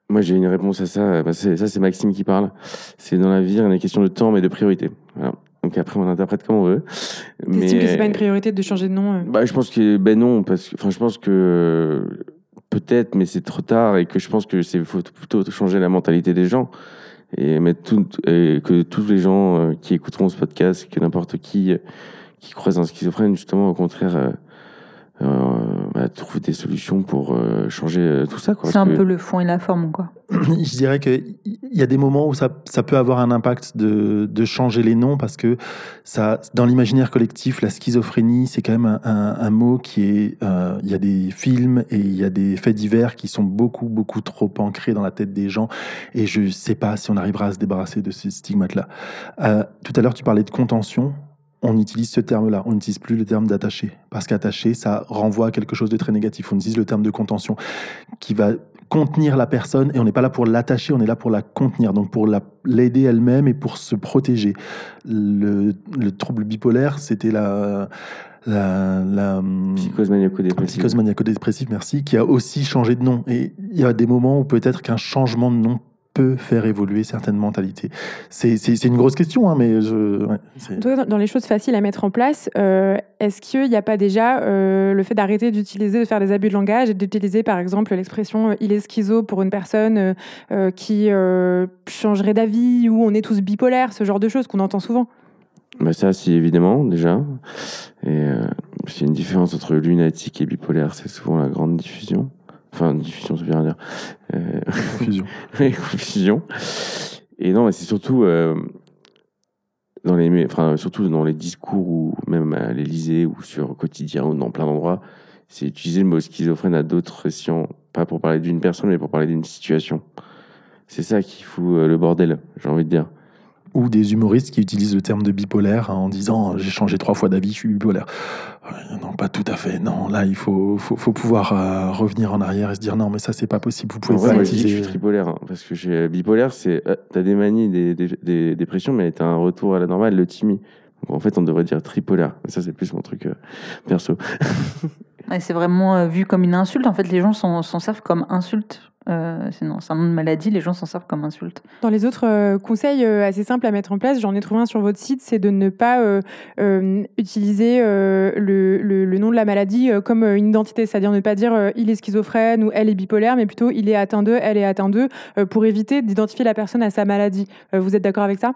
B: Moi, j'ai une réponse à ça. Bah, ça, c'est Maxime qui parle. C'est dans la vie, il y a une question de temps, mais de priorité. Voilà. Donc après, on interprète comme on veut.
A: Mais que c'est pas une priorité de changer de nom euh
B: Bah, je pense que ben non, parce que, enfin, je pense que peut-être, mais c'est trop tard et que je pense que c'est faut plutôt changer la mentalité des gens et mettre tout, et que tous les gens euh, qui écouteront ce podcast, que n'importe qui qui croise un schizophrène, justement, au contraire, bah, trouver des solutions pour euh, changer euh, tout ça. quoi.
C: C'est un
B: que-
C: peu le fond et la forme, quoi.
D: Je dirais qu'il y a des moments où ça, ça peut avoir un impact de, de changer les noms parce que ça, dans l'imaginaire collectif, la schizophrénie, c'est quand même un, un- un mot qui est. euh, Il y a des films et il y a des faits divers qui sont beaucoup, beaucoup trop ancrés dans la tête des gens. Et je sais pas si on arrivera à se débarrasser de ces stigmates-là. Euh, tout à l'heure, tu parlais de contention. On utilise ce terme-là. On n'utilise plus le terme d'attaché. Parce qu'attaché, ça renvoie à quelque chose de très négatif. On utilise le terme de contention qui va contenir la personne et on n'est pas là pour l'attacher, on est là pour la contenir, donc pour la- l'aider elle-même et pour se protéger. Le, le trouble bipolaire, c'était la, la, la
B: Psychose maniaco-dépressive.
D: psychose maniaco-dépressive, merci, qui a aussi changé de nom. Et il y a des moments où peut-être qu'un changement de nom peut faire évoluer certaines mentalités. C'est c'est- c'est une grosse question, hein, mais je, ouais, c'est-
A: dans- les choses faciles à mettre en place, euh, est-ce qu'il n'y a pas déjà euh, le fait d'arrêter d'utiliser, de faire des abus de langage et d'utiliser par exemple l'expression euh, il est schizo pour une personne euh, qui euh, changerait d'avis ou on est tous bipolaires, ce genre de choses qu'on entend souvent?
B: Bah ça, si, évidemment, déjà. Et euh, il y a une différence entre lunatique et bipolaire, c'est souvent la grande diffusion. Enfin, diffusion, ça veut rien dire. Euh,
D: confusion.
B: Et non, mais c'est surtout euh, dans les, enfin, surtout dans les discours ou même à l'Élysée ou sur quotidien ou dans plein d'endroits, c'est utiliser le mot schizophrène à d'autres sciences, pas pour parler d'une personne, mais pour parler d'une situation. C'est ça qui fout euh, le bordel, j'ai envie de dire.
D: Ou des humoristes qui utilisent le terme de bipolaire hein, en disant j'ai changé trois fois d'avis, je suis bipolaire. Ouais, Non, pas tout à fait. Non, là, il faut, faut, faut pouvoir euh, revenir en arrière et se dire non, mais ça, c'est pas possible. Vous pouvez
B: En vrai,
D: pas
B: moi, je dis que je
D: utiliser.
B: suis tripolaire, hein, parce que j'ai bipolaire, c'est euh, t'as des manies, des, des, des dépressions, mais t'as un retour à la normale, le timide. Donc en fait, on devrait dire tripolaire. Mais ça, c'est plus mon truc euh, perso.
C: C'est vraiment euh, vu comme une insulte. En fait, les gens s'en s'en servent comme insulte. Euh, sinon, c'est un nom de maladie, les gens s'en servent comme insulte.
A: Dans les autres euh, conseils euh, assez simples à mettre en place, j'en ai trouvé un sur votre site, c'est de ne pas utiliser le, le- le nom de la maladie comme une identité, c'est-à-dire ne pas dire il est schizophrène ou elle est bipolaire, mais plutôt il est atteint d'eux, elle est atteinte d'eux, euh, pour éviter d'identifier la personne à sa maladie. Vous êtes d'accord avec ça?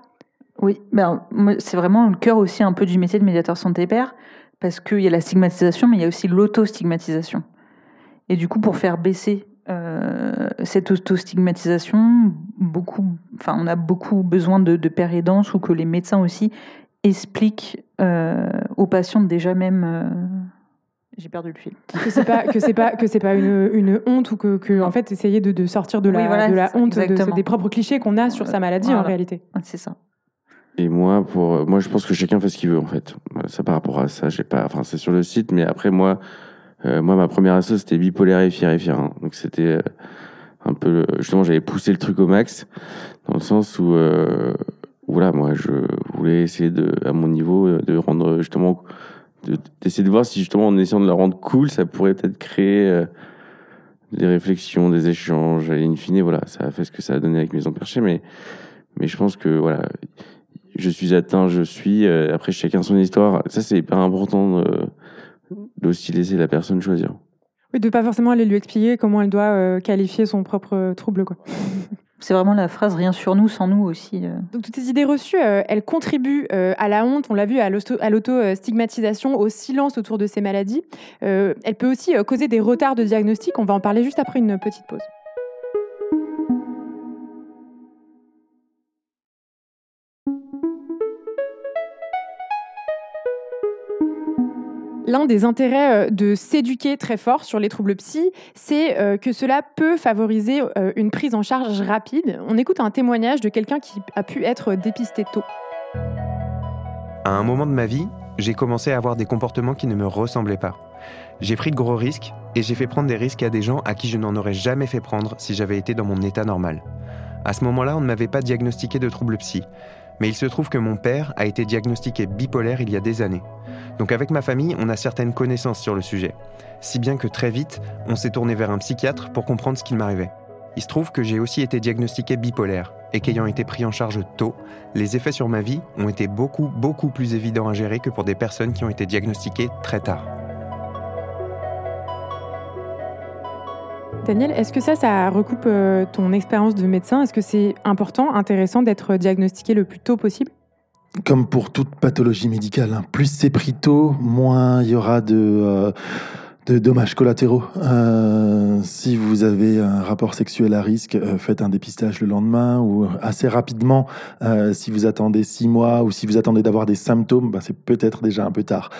C: Oui, ben, c'est vraiment le cœur aussi un peu du métier de médiateur santé-père, parce qu'il y a la stigmatisation, mais il y a aussi l'auto-stigmatisation. Et du coup, pour faire baisser euh, cette auto-stigmatisation, beaucoup, enfin, on a beaucoup besoin de, de pères aidants ou que les médecins aussi expliquent euh, aux patients déjà même. euh, J'ai perdu le fil.
A: que c'est pas que c'est pas que c'est pas une, une honte ou que, que en fait essayer de, de sortir de la
C: Oui, voilà,
A: de la honte de- des propres clichés qu'on a sur sa maladie en réalité.
C: C'est ça.
B: Et moi, pour, moi, je pense que chacun fait ce qu'il veut, en fait. Ça, par rapport à ça, j'ai pas, enfin, c'est sur le site, mais après, moi, euh, moi, ma première asso, c'était bipolaire et fier et fier. hein. Donc, c'était euh, un peu, justement, j'avais poussé le truc au max, dans le sens où, euh, voilà, moi, je voulais essayer de, à mon niveau, euh, de rendre, justement, de- d'essayer de voir si, justement, en essayant de la rendre cool, ça pourrait peut-être créer euh, des réflexions, des échanges, et in voilà, ça a fait ce que ça a donné avec Maison Perchée, mais, mais je pense que, voilà, je suis atteint, je suis. euh, après, chacun son histoire. Ça, c'est hyper important d'aussi laisser la personne choisir.
A: Oui, de pas forcément aller lui expliquer comment elle doit euh, qualifier son propre euh, trouble quoi.
C: C'est vraiment la phrase rien sur nous sans nous aussi. euh.
A: Donc toutes ces idées reçues, euh, elles contribuent euh, à la honte, on l'a vu, à l'auto- à l'auto-stigmatisation, au silence autour de ces maladies. Euh, elle peut aussi euh, causer des retards de diagnostic. On va en parler juste après une petite pause. L'un des intérêts euh, de s'éduquer très fort sur les troubles psy, c'est euh, que cela peut favoriser euh, une prise en charge rapide. On écoute un témoignage de quelqu'un qui a pu être dépisté tôt.
F: À un moment de ma vie, j'ai commencé à avoir des comportements qui ne me ressemblaient pas. J'ai pris de gros risques et j'ai fait prendre des risques à des gens à qui je n'en aurais jamais fait prendre si j'avais été dans mon état normal. À ce moment-là, on ne m'avait pas diagnostiqué de trouble psy. Mais il se trouve que mon père a été diagnostiqué bipolaire il y a des années. Donc avec ma famille, on a certaines connaissances sur le sujet. Si bien que très vite, on s'est tourné vers un psychiatre pour comprendre ce qu'il m'arrivait. Il se trouve que j'ai aussi été diagnostiqué bipolaire et qu'ayant été pris en charge tôt, les effets sur ma vie ont été beaucoup, beaucoup plus évidents à gérer que pour des personnes qui ont été diagnostiquées très tard.
A: Daniel, est-ce que ça, ça recoupe euh, ton expérience de médecin? Est-ce que c'est important, intéressant d'être diagnostiqué le plus tôt possible?
D: Comme pour toute pathologie médicale, hein, plus c'est pris tôt, moins il y aura de, euh, dommages collatéraux. Euh, si vous avez un rapport sexuel à risque, faites un dépistage le lendemain ou assez rapidement. Si vous attendez six mois ou si vous attendez d'avoir des symptômes, ben, c'est peut-être déjà un peu tard.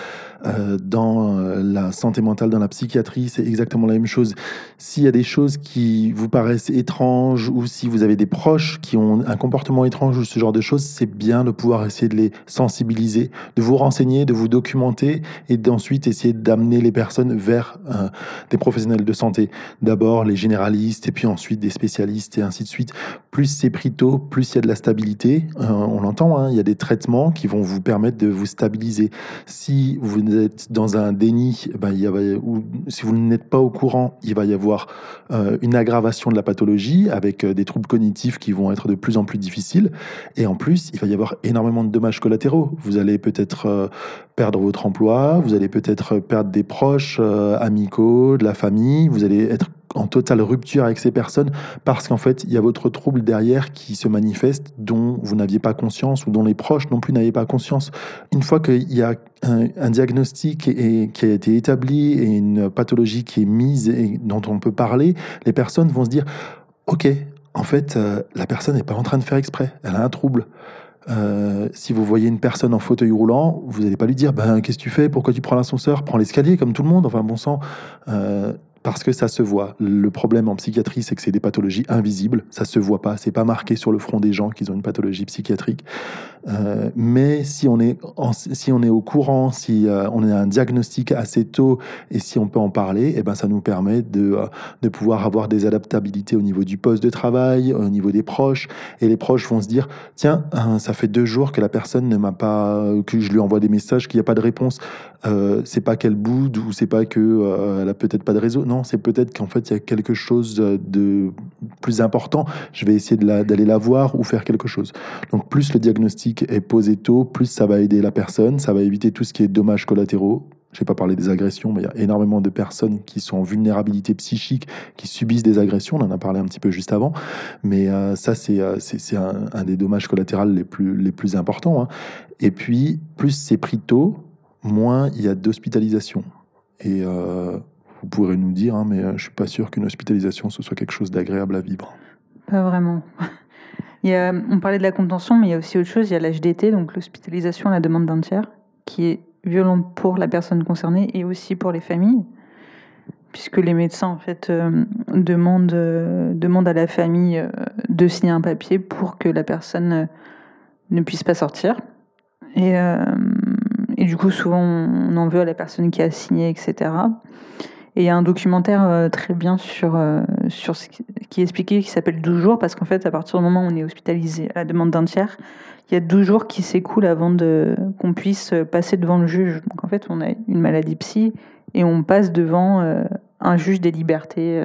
D: Euh, dans euh, la santé mentale, dans la psychiatrie, c'est exactement la même chose. S'il y a des choses qui vous paraissent étranges ou si vous avez des proches qui ont un comportement étrange ou ce genre de choses, c'est bien de pouvoir essayer de les sensibiliser, de vous renseigner, de vous documenter et d'ensuite essayer d'amener les personnes vers euh, des professionnels de santé. D'abord les généralistes et puis ensuite des spécialistes et ainsi de suite. Plus c'est pris tôt, plus il y a de la stabilité. on l'entend, hein, il y a des traitements qui vont vous permettre de vous stabiliser. Si vous êtes dans un déni, ben, il y a, ou si vous n'êtes pas au courant, il va y avoir euh, une aggravation de la pathologie avec euh, des troubles cognitifs qui vont être de plus en plus difficiles. Et en plus, il va y avoir énormément de dommages collatéraux. Vous allez peut-être euh, perdre votre emploi, vous allez peut-être perdre des proches amicaux, de la famille, vous allez être en totale rupture avec ces personnes parce qu'en fait, il y a votre trouble derrière qui se manifeste dont vous n'aviez pas conscience ou dont les proches non plus n'avaient pas conscience. Une fois qu'il y a un, diagnostic et, qui a été établi et une pathologie qui est mise et dont on peut parler, les personnes vont se dire Ok, en fait, euh, la personne n'est pas en train de faire exprès, elle a un trouble. Euh, si vous voyez une personne en fauteuil roulant, vous n'allez pas lui dire ben, Qu'est-ce que tu fais? Pourquoi tu prends l'ascenseur? Prends l'escalier comme tout le monde. Enfin, bon sang. Euh, parce que ça se voit. Le problème en psychiatrie, c'est que c'est des pathologies invisibles. Ça se voit pas. C'est pas marqué sur le front des gens qu'ils ont une pathologie psychiatrique. Euh, mais si on est si on est au courant, si euh, on a un diagnostic assez tôt et si on peut en parler, eh ben ça nous permet de euh, de pouvoir avoir des adaptabilités au niveau du poste de travail, au niveau des proches. Et les proches vont se dire tiens, ça fait deux jours que la personne ne m'a pas, que je lui envoie des messages, qu'il n'y a pas de réponse. C'est pas qu'elle boude ou c'est pas que elle a peut-être pas de réseau non, c'est peut-être qu'en fait, il y a quelque chose de plus important. Je vais essayer d'aller la, voir ou faire quelque chose. Donc, plus le diagnostic est posé tôt, plus ça va aider la personne, ça va éviter tout ce qui est dommages collatéraux. Je n'ai pas parlé des agressions, mais il y a énormément de personnes qui sont en vulnérabilité psychique, qui subissent des agressions. On en a parlé un petit peu juste avant. Mais euh, ça, c'est euh, un, des dommages collatéraux les plus, les plus importants. Hein. Et puis, plus c'est pris tôt, moins il y a d'hospitalisation. Et euh, vous pourrez nous dire, hein, mais euh, je suis pas sûr qu'une hospitalisation ce soit quelque chose d'agréable à vivre.
C: Pas vraiment. on parlait de la contention, mais il y a aussi autre chose. Il y a l'HDT, donc l'hospitalisation à la demande d'un tiers, qui est violent pour la personne concernée et aussi pour les familles, puisque les médecins en fait euh, demandent, demandent à la famille de signer un papier pour que la personne ne puisse pas sortir. Et, et du coup, souvent, on en veut à la personne qui a signé, etc. Et il y a un documentaire euh, très bien sur, euh, sur qui est expliqué qui s'appelle 12 jours, parce qu'en fait, à partir du moment où on est hospitalisé à la demande d'un tiers, il y a 12 jours qui s'écoulent avant qu'on puisse passer devant le juge. Donc en fait, on a une maladie psy et on passe devant euh, un juge des libertés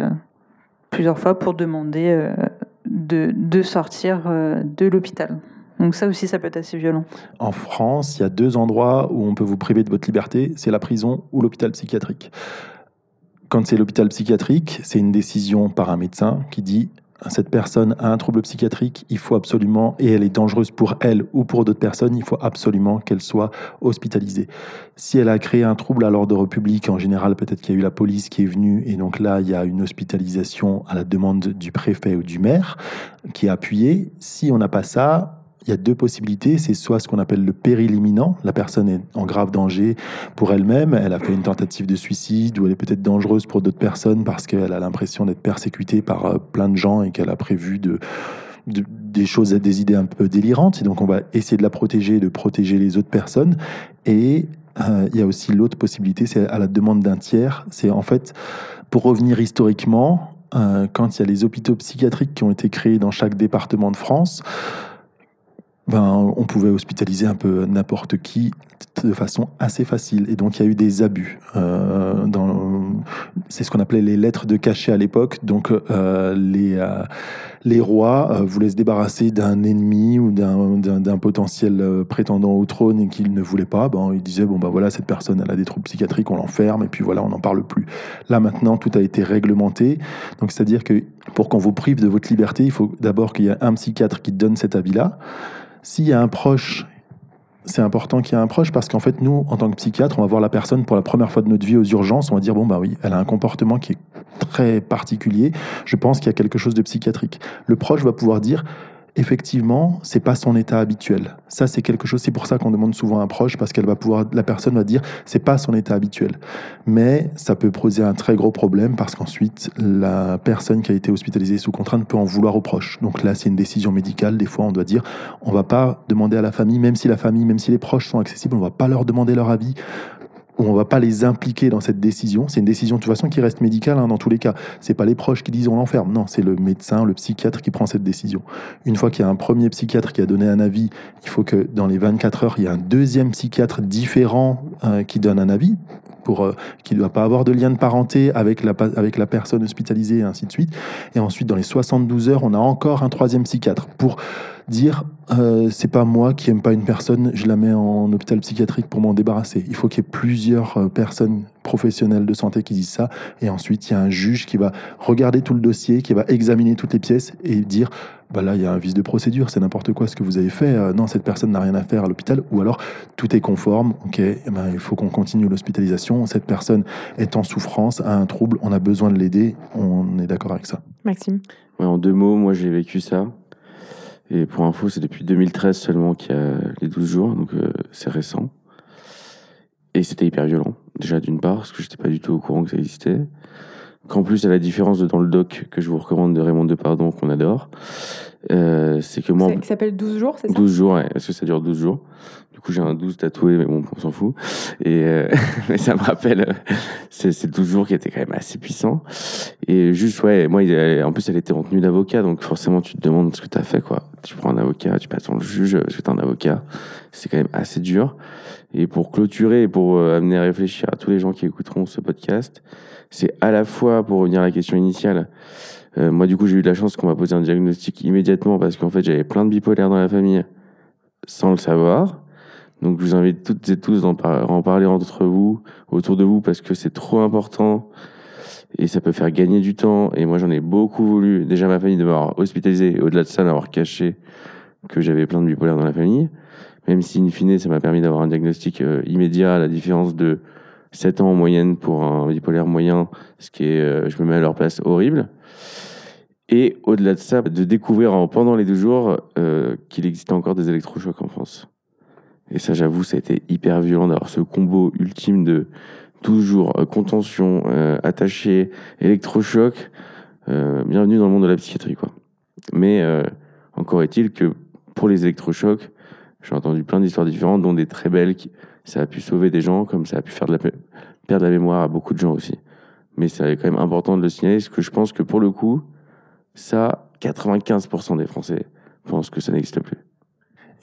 C: plusieurs fois pour demander de, de, sortir de l'hôpital. Donc ça aussi, ça peut être assez violent.
D: En France, il y a deux endroits où on peut vous priver de votre liberté, c'est la prison ou l'hôpital psychiatrique. Quand c'est l'hôpital psychiatrique, c'est une décision par un médecin qui dit cette personne a un trouble psychiatrique, il faut absolument, et elle est dangereuse pour elle ou pour d'autres personnes, il faut absolument qu'elle soit hospitalisée. Si elle a créé un trouble à l'ordre public, en général, peut-être qu'il y a eu la police qui est venue, et donc là, il y a une hospitalisation à la demande du préfet ou du maire qui est appuyée. Si on n'a pas ça, il y a deux possibilités. C'est soit ce qu'on appelle le péril imminent. La personne est en grave danger pour elle-même. Elle a fait une tentative de suicide ou elle est peut-être dangereuse pour d'autres personnes parce qu'elle a l'impression d'être persécutée par euh, plein de gens et qu'elle a prévu de, des choses, des idées un peu délirantes. Et donc, on va essayer de la protéger, de protéger les autres personnes. Et euh, il y a aussi l'autre possibilité, c'est à la demande d'un tiers. C'est en fait, pour revenir historiquement, euh, quand il y a les hôpitaux psychiatriques qui ont été créés dans chaque département de France, ben, on pouvait hospitaliser un peu n'importe qui de façon assez facile. Et donc, il y a eu des abus. Euh, c'est ce qu'on appelait les lettres de cachet à l'époque. Donc, euh, les, euh, les rois voulaient se débarrasser d'un ennemi ou d'un potentiel prétendant au trône et qu'ils ne voulaient pas. Ben, ils disaient, bon, ben voilà, cette personne, elle a des troubles psychiatriques, on l'enferme, et puis voilà, on n'en parle plus. Là, maintenant, tout a été réglementé. Donc, c'est-à-dire que pour qu'on vous prive de votre liberté, il faut d'abord qu'il y ait un psychiatre qui donne cet avis-là. S'il y a un proche c'est important qu'il y ait un proche parce qu'en fait, nous, en tant que psychiatre, on va voir la personne pour la première fois de notre vie aux urgences. On va dire, bon, bah oui, elle a un comportement qui est très particulier. Je pense qu'il y a quelque chose de psychiatrique. Le proche va pouvoir dire, effectivement, c'est pas son état habituel. Ça, c'est quelque chose. C'est pour ça qu'on demande souvent un proche parce qu'elle va pouvoir, la personne va dire, c'est pas son état habituel. Mais ça peut poser un très gros problème parce qu'ensuite, la personne qui a été hospitalisée sous contrainte peut en vouloir au proche. Donc là, c'est une décision médicale. Des fois, on doit dire, on va pas demander à la famille, même si la famille, même si les proches sont accessibles, on va pas leur demander leur avis où on va pas les impliquer dans cette décision. C'est une décision de toute façon qui reste médicale hein, dans tous les cas. C'est pas les proches qui disent on l'enferme. Non, c'est le médecin, le psychiatre qui prend cette décision. Une fois qu'il y a un premier psychiatre qui a donné un avis, il faut que dans les 24 heures, il y ait un deuxième psychiatre différent euh, qui donne un avis pour euh, qui ne doit pas avoir de lien de parenté avec la, avec la personne hospitalisée et ainsi de suite. Et ensuite, dans les 72 heures, on a encore un troisième psychiatre pour dire euh, c'est pas moi qui aime pas une personne, je la mets en hôpital psychiatrique pour m'en débarrasser. Il faut qu'il y ait plusieurs euh, personnes professionnelles de santé qui disent ça, et ensuite il y a un juge qui va regarder tout le dossier, qui va examiner toutes les pièces et dire bah là il y a un vice de procédure, c'est n'importe quoi ce que vous avez fait. Euh, non, cette personne n'a rien à faire à l'hôpital, ou alors tout est conforme. Ok, eh ben, il faut qu'on continue l'hospitalisation. Cette personne est en souffrance, a un trouble, on a besoin de l'aider. On est d'accord avec ça.
A: Maxime?
B: Ouais, en deux mots, moi j'ai vécu ça. Et pour info, c'est depuis 2013 seulement qu'il y a les 12 jours, donc euh, c'est récent. Et c'était hyper violent. Déjà d'une part, parce que j'étais pas du tout au courant que ça existait. Qu'en plus, à la différence de dans le doc que je vous recommande de Raymond Depardon, qu'on adore, euh, c'est que moi...
A: Qui s'appelle 12 jours, c'est ça?
B: 12 jours, ouais, parce que ça dure 12 jours? Du coup, j'ai un 12 tatoué, mais bon, on s'en fout. Et euh, mais ça me rappelle euh, c'est ces 12 jours qui étaient quand même assez puissants. Et juste, ouais, moi, il, en plus, elle était en tenue d'avocat, donc forcément, tu te demandes ce que tu as fait, quoi. Tu prends un avocat, tu passes ton juge, parce que tu un avocat. C'est quand même assez dur. Et pour clôturer pour euh, amener à réfléchir à tous les gens qui écouteront ce podcast, c'est à la fois, pour revenir à la question initiale, euh, moi, du coup, j'ai eu de la chance qu'on m'a posé un diagnostic immédiatement parce qu'en fait, j'avais plein de bipolaires dans la famille sans le savoir. Donc, je vous invite toutes et tous d'en en parler entre vous, autour de vous, parce que c'est trop important et ça peut faire gagner du temps. Et moi, j'en ai beaucoup voulu. Déjà, ma famille de m'avoir hospitalisé au-delà de ça, d'avoir caché que j'avais plein de bipolaires dans la famille. Même si, in fine, ça m'a permis d'avoir un diagnostic euh, immédiat, à la différence de 7 ans en moyenne pour un bipolaire moyen, ce qui est, euh, je me mets à leur place, horrible. Et au-delà de ça, de découvrir pendant les deux jours euh, qu'il existait encore des électrochocs en France. Et ça, j'avoue, ça a été hyper violent d'avoir ce combo ultime de toujours euh, contention, attaché, électrochoc. Bienvenue dans le monde de la psychiatrie, quoi. Mais encore est-il que pour les électrochocs, j'ai entendu plein d'histoires différentes, dont des très belles. Qui, ça a pu sauver des gens, comme ça a pu faire de la, perdre la mémoire à beaucoup de gens aussi. Mais c'est quand même important de le signaler, parce que je pense que pour le coup, ça, 95% des Français pensent que ça n'existe plus.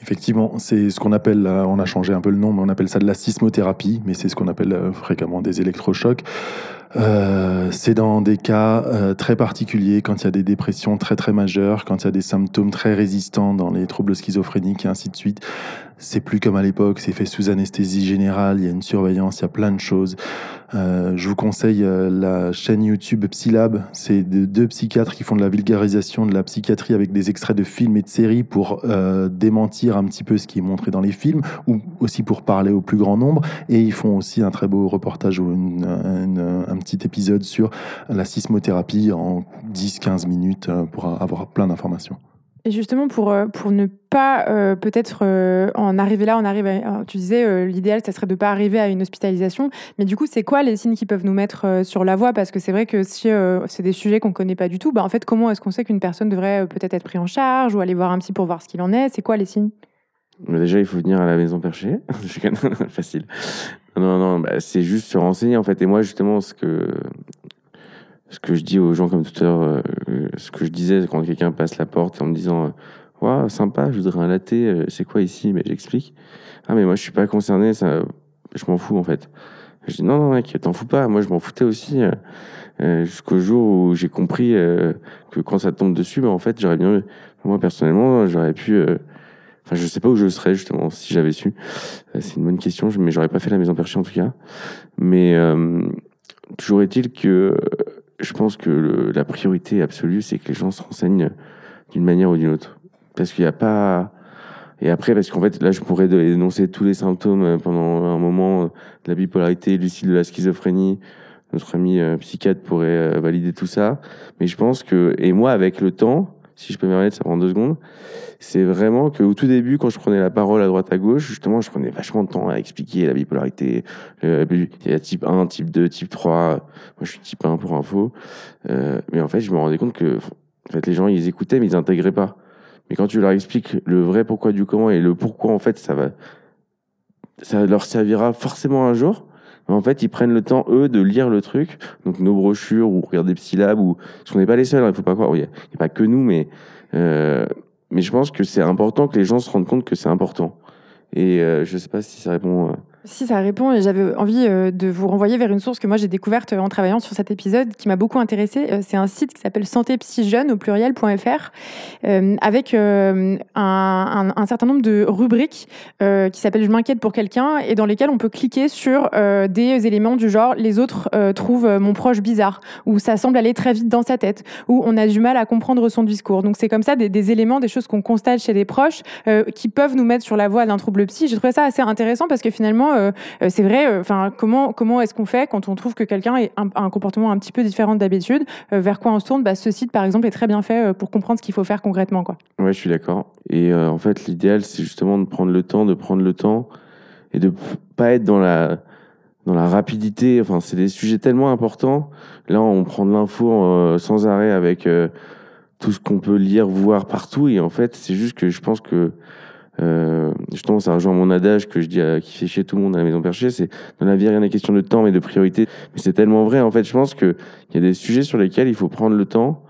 D: Effectivement, c'est ce qu'on appelle, on a changé un peu le nom, mais on appelle ça de la sismothérapie, mais c'est ce qu'on appelle euh, fréquemment des électrochocs. Euh, c'est dans des cas euh, très particuliers, quand il y a des dépressions très très majeures, quand il y a des symptômes très résistants dans les troubles schizophréniques et ainsi de suite. C'est plus comme à l'époque, c'est fait sous anesthésie générale, il y a une surveillance, il y a plein de choses. Euh, je vous conseille la chaîne YouTube Psylab, c'est de deux psychiatres qui font de la vulgarisation de la psychiatrie avec des extraits de films et de séries pour démentir un petit peu ce qui est montré dans les films, ou aussi pour parler au plus grand nombre. Et ils font aussi un très beau reportage ou une, une, un petit épisode sur la sismothérapie en 10-15 minutes euh, pour avoir plein d'informations.
A: Et justement, pour, euh, pour ne pas euh, peut-être euh, en arriver là, on arrive à, tu disais, euh, l'idéal, ça serait de ne pas arriver à une hospitalisation. Mais du coup, c'est quoi les signes qui peuvent nous mettre euh, sur la voie? Parce que c'est vrai que si euh, c'est des sujets qu'on ne connaît pas du tout, bah, en fait, comment est-ce qu'on sait qu'une personne devrait peut-être être prise en charge ou aller voir un psy pour voir ce qu'il en est? C'est quoi les signes?
B: Déjà, il faut venir à la maison perchée. Facile. Non, non, bah, c'est juste se renseigner, en fait. Et moi, justement, ce que ce que je dis aux gens comme tout à l'heure, euh, ce que je disais quand quelqu'un passe la porte en me disant Waouh, sympa, je voudrais un latte, euh, c'est quoi ici? Mais j'explique. Ah, mais moi, je suis pas concerné, ça, je m'en fous en fait. Je dis Non, non, mec, t'en fous pas, moi, je m'en foutais aussi. Euh, jusqu'au jour où j'ai compris euh, que quand ça tombe dessus, bah, en fait, j'aurais bien. Moi, personnellement, j'aurais pu. Euh, Enfin, je sais pas où je serais justement si j'avais su. c'est une bonne question, mais j'aurais pas fait la maison perchée en tout cas. Mais toujours est-il que je pense que le, la priorité absolue, c'est que les gens se renseignent d'une manière ou d'une autre. Parce qu'il n'y a pas. Et après, parce qu'en fait, là, je pourrais énoncer tous les symptômes euh, pendant un moment, euh, de la bipolarité, lucide de la schizophrénie. Notre ami euh, psychiatre pourrait euh, valider tout ça. Mais je pense que, et moi, avec le temps, si je peux me permettre, ça prend deux secondes, c'est vraiment que au tout début, quand je prenais la parole à droite à gauche, justement, je prenais vachement de temps à expliquer la bipolarité. Il y a type 1, type 2, type 3. Moi, je suis type 1 pour info. Euh, mais en fait, je me rendais compte que en fait, les gens, ils écoutaient, mais ils intégraient pas. Mais quand tu leur expliques le vrai pourquoi du comment et le pourquoi, en fait, ça va, ça leur servira forcément un jour. En fait, ils prennent le temps, eux, de lire le truc. Donc, nos brochures ou regarder Psylab ou, parce qu'on n'est pas les seuls, hein, il faut pas croire. Il n'y a, pas que nous, mais, euh, mais je pense que c'est important que les gens se rendent compte que c'est important. Et euh, je sais pas si ça répond. Euh,
A: Si ça répond, et j'avais envie euh, de vous renvoyer vers une source que moi j'ai découverte euh, en travaillant sur cet épisode qui m'a beaucoup intéressée. Euh, C'est un site qui s'appelle santépsyjeune au pluriel.fr euh, avec euh, un, certain nombre de rubriques euh, qui s'appellent Je m'inquiète pour quelqu'un et dans lesquelles on peut cliquer sur euh, des éléments du genre les autres euh, trouvent euh, mon proche bizarre ou ça semble aller très vite dans sa tête ou on a du mal à comprendre son discours. Donc c'est comme ça des, éléments, des choses qu'on constate chez les proches euh, qui peuvent nous mettre sur la voie d'un trouble psy. J'ai trouvé ça assez intéressant parce que finalement, euh, euh, c'est vrai. Enfin, comment comment est-ce qu'on fait quand on trouve que quelqu'un a un, comportement un petit peu différent d'habitude euh, Vers quoi on se tourne? Bah, Ce site, par exemple, est très bien fait euh, pour comprendre ce qu'il faut faire concrètement. Quoi.
B: Ouais, je suis d'accord. Et euh, en fait, l'idéal, c'est justement de prendre le temps, de prendre le temps et de p- pas être dans la dans la rapidité. Enfin, c'est des sujets tellement importants. Là, on prend de l'info euh, sans arrêt avec euh, tout ce qu'on peut lire, voir partout. Et en fait, c'est juste que je pense que euh, justement, ça rejoint mon adage que je dis à, qui fait chier tout le monde à la maison perchée. C'est dans la vie, rien n'est question de temps, mais de priorité. Mais c'est tellement vrai. En fait, je pense que il y a des sujets sur lesquels il faut prendre le temps.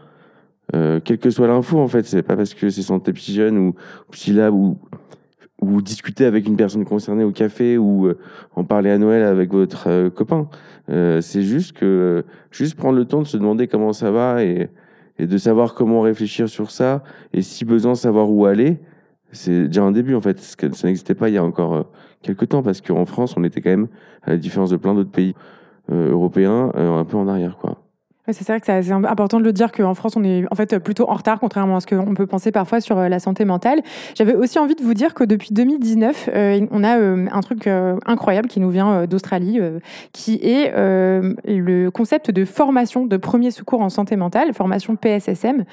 B: Euh, quelle que soit l'info, en fait, c'est pas parce que c'est santé psy jeune ou psylab ou ou discuter avec une personne concernée au café ou euh, en parler à Noël avec votre euh, copain. Euh, c'est juste que euh, juste prendre le temps de se demander comment ça va et, et de savoir comment réfléchir sur ça et si besoin savoir où aller. C'est déjà un début en fait, ça n'existait pas il y a encore euh, quelques temps parce qu'en France on était quand même à la différence de plein d'autres pays euh, européens euh, un peu en arrière quoi.
A: C'est vrai que c'est important de le dire qu'en France, on est en fait plutôt en retard, contrairement à ce qu'on peut penser parfois sur euh, la santé mentale. J'avais aussi envie de vous dire que depuis 2019, euh, on a euh, un truc incroyable qui nous vient d'Australie, qui est le concept de formation de premier secours en santé mentale, formation PSSM,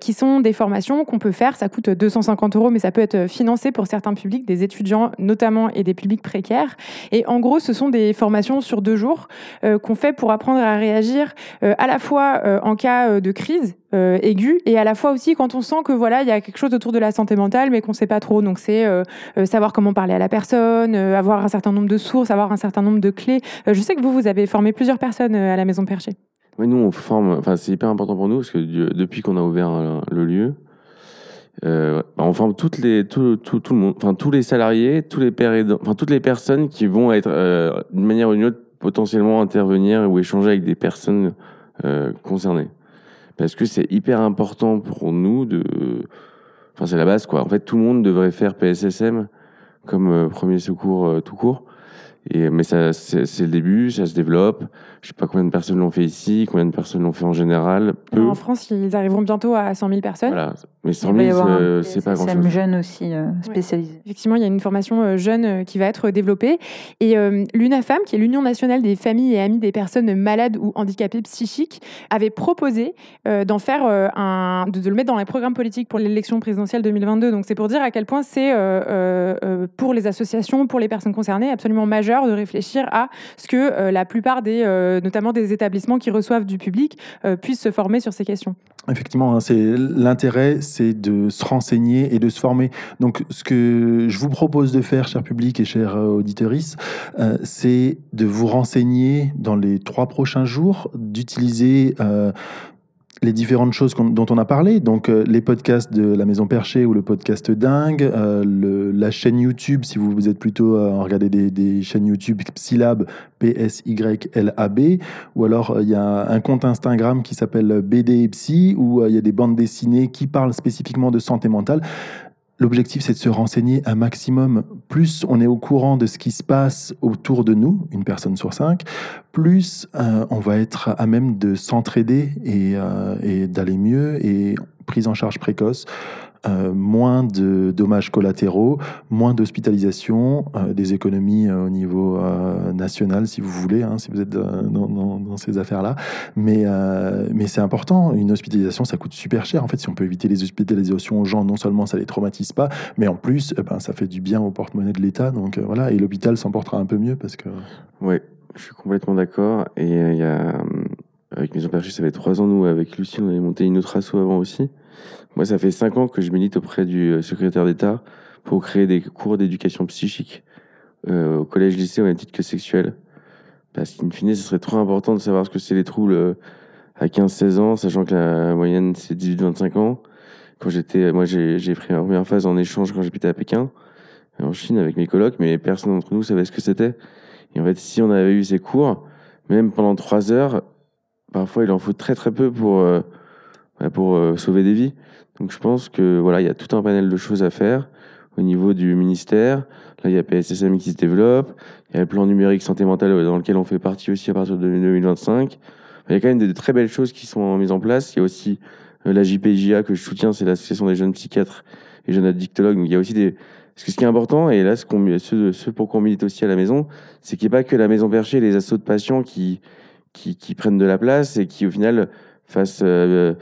A: qui sont des formations qu'on peut faire. Ça coûte 250 euros, mais ça peut être financé pour certains publics, des étudiants notamment et des publics précaires. Et en gros, ce sont des formations sur deux jours qu'on fait pour apprendre à réagir à la fois euh, en cas euh, de crise euh, aiguë et à la fois aussi quand on sent que voilà il y a quelque chose autour de la santé mentale mais qu'on sait pas trop. Donc c'est savoir comment parler à la personne avoir un certain nombre de sources avoir un certain nombre de clés. Je sais que vous vous avez formé plusieurs personnes à la maison perchée
B: Oui, nous, on forme, enfin, c'est hyper important pour nous parce que depuis qu'on a ouvert le lieu, bah, on forme tout, le monde, enfin, tous les salariés, tous les pères aidants, enfin, toutes les personnes qui vont être, d'une manière ou d'une autre, potentiellement intervenir ou échanger avec des personnes euh, concernées. Parce que c'est hyper important pour nous de, enfin, c'est la base, quoi. En fait, tout le monde devrait faire PSSM comme euh, premier secours euh, tout court. Et, mais ça, c'est le début, ça se développe. Je sais pas combien de personnes l'ont fait ici, combien de personnes l'ont fait en général. Peu.
A: en France ils arriveront bientôt à 100 000 personnes
B: Voilà. Mais
C: Il
B: 100
C: va y
B: 000,
C: avoir
B: euh,
C: un
B: c'est pas grand
C: PSSM
B: chose.
C: jeune aussi euh, spécialisé.
A: Effectivement, il y a une formation euh, jeune euh, qui va être développée. Et euh, l'UNAFAM, qui est l'Union nationale des familles et amis des personnes malades ou handicapées psychiques, avait proposé euh, d'en faire euh, un, de, de le mettre dans les programmes politiques pour l'élection présidentielle 2022. Donc c'est pour dire à quel point c'est euh, euh, euh, pour les associations, pour les personnes concernées, absolument majeur de réfléchir à ce que euh, la plupart des, euh, notamment des établissements qui reçoivent du public, euh, puissent se former sur ces questions.
D: Effectivement, hein, c'est l'intérêt, c'est de se renseigner et de se former. Donc, ce que je vous propose de faire, cher public et chers euh, auditorices, euh, c'est de vous renseigner dans les trois prochains jours, d'utiliser euh, les différentes choses dont on a parlé, donc euh, les podcasts de la Maison Perchée ou le podcast Dingue, euh, la chaîne YouTube, si vous, vous êtes plutôt à regarder des, chaînes YouTube Psylab, P-S-Y-L-A-B, ou alors euh, il y a un compte Instagram qui s'appelle BD et Psy, où euh, il y a des bandes dessinées qui parlent spécifiquement de santé mentale. L'objectif, c'est de se renseigner un maximum. Plus on est au courant de ce qui se passe autour de nous, une personne sur cinq, plus euh, on va être à même de s'entraider et, euh, et d'aller mieux. Et prise en charge précoce, euh, moins de dommages collatéraux, moins d'hospitalisation, euh, des économies euh, au niveau national, si vous voulez, hein, si vous êtes dans, ces affaires-là. Mais, c'est important. Une hospitalisation, ça coûte super cher. En fait, si on peut éviter les hospitalisations aux gens, non seulement ça les traumatise pas, mais en plus, eh ben, ça fait du bien au porte-monnaie de l'État. Donc voilà, et l'hôpital s'en portera un peu mieux parce que.
B: Oui, je suis complètement d'accord. Et avec Maison Perchée, ça fait trois ans. Nous, avec Lucie, on avait monté une autre asso avant aussi. Moi, ça fait cinq ans que je milite auprès du euh, secrétaire d'État pour créer des cours d'éducation psychique euh, au collège-lycée au même titre que sexuel. Parce qu'in fine, ce serait trop important de savoir ce que c'est les troubles euh, à 15-16 ans, sachant que la moyenne, c'est 18-25 ans. Quand j'étais, moi, j'ai pris ma première phase en échange quand j'habitais à Pékin, en Chine, avec mes colocs, mais personne d'entre nous savait ce que c'était. Et en fait, si on avait eu ces cours, même pendant trois heures, parfois il en faut très très peu pour, euh, pour euh, sauver des vies. Donc je pense que voilà, il y a tout un panel de choses à faire au niveau du ministère. Là, il y a PSSM qui se développe, il y a le plan numérique santé mentale euh, dans lequel on fait partie aussi à partir de 2025. Il y a quand même de, très belles choses qui sont mises en place. Il y a aussi la JPJA que je soutiens, c'est l'association des jeunes psychiatres et jeunes addictologues. Il y a aussi des ce qui est important, et là, ce, qu'on, ce, ce pour qu'on milite aussi à la maison, c'est qu'il n'y ait pas que la maison perchée, les assauts de patients qui, qui, prennent de la place et qui, au final, fassent euh,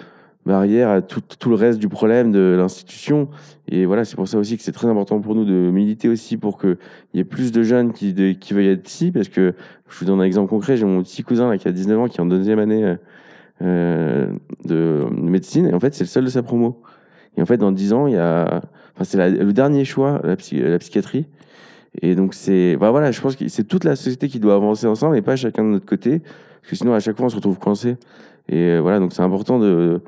B: barrière à tout, tout, le reste du problème de l'institution. Et voilà, c'est pour ça aussi que c'est très important pour nous de militer aussi pour qu'il y ait plus de jeunes qui, qui veuillent être psy. Parce que je vous donne un exemple concret, j'ai mon petit cousin là, qui a 19 ans, qui est en deuxième année euh, de, médecine. Et en fait, c'est le seul de sa promo. Et en fait, dans 10 ans, il y a. Enfin, c'est le dernier choix, la, la psychiatrie. Et donc, c'est. Bah voilà, je pense que c'est toute la société qui doit avancer ensemble et pas chacun de notre côté. Parce que sinon, à chaque fois, on se retrouve coincé. Et euh, voilà, donc c'est important de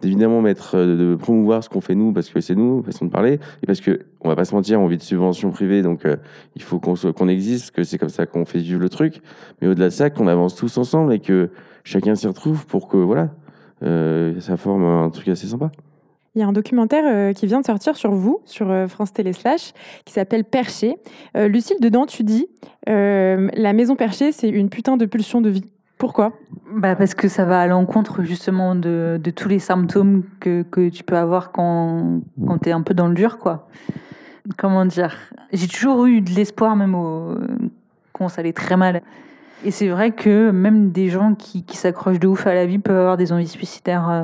B: d'évidemment mettre euh, de promouvoir ce qu'on fait nous parce que c'est nous façon de parler et parce que on va pas se mentir on vit de subventions privées donc euh, il faut qu'on existe que c'est comme ça qu'on fait vivre le truc mais au-delà de ça qu'on avance tous ensemble et que chacun s'y retrouve pour que voilà euh, ça forme un truc assez sympa
A: il y a un documentaire qui vient de sortir sur vous, sur France Télé Slash, qui s'appelle Perché. Lucille, dedans, tu dis La maison perchée, c'est une putain de pulsion de vie. Pourquoi?
C: Bah Parce que ça va à l'encontre justement de, de, tous les symptômes que, que tu peux avoir quand, quand tu es un peu dans le dur. quoi. Comment dire? J'ai toujours eu de l'espoir, même au, quand ça allait très mal. Et c'est vrai que même des gens qui, qui s'accrochent de ouf à la vie peuvent avoir des envies suicidaires. Euh,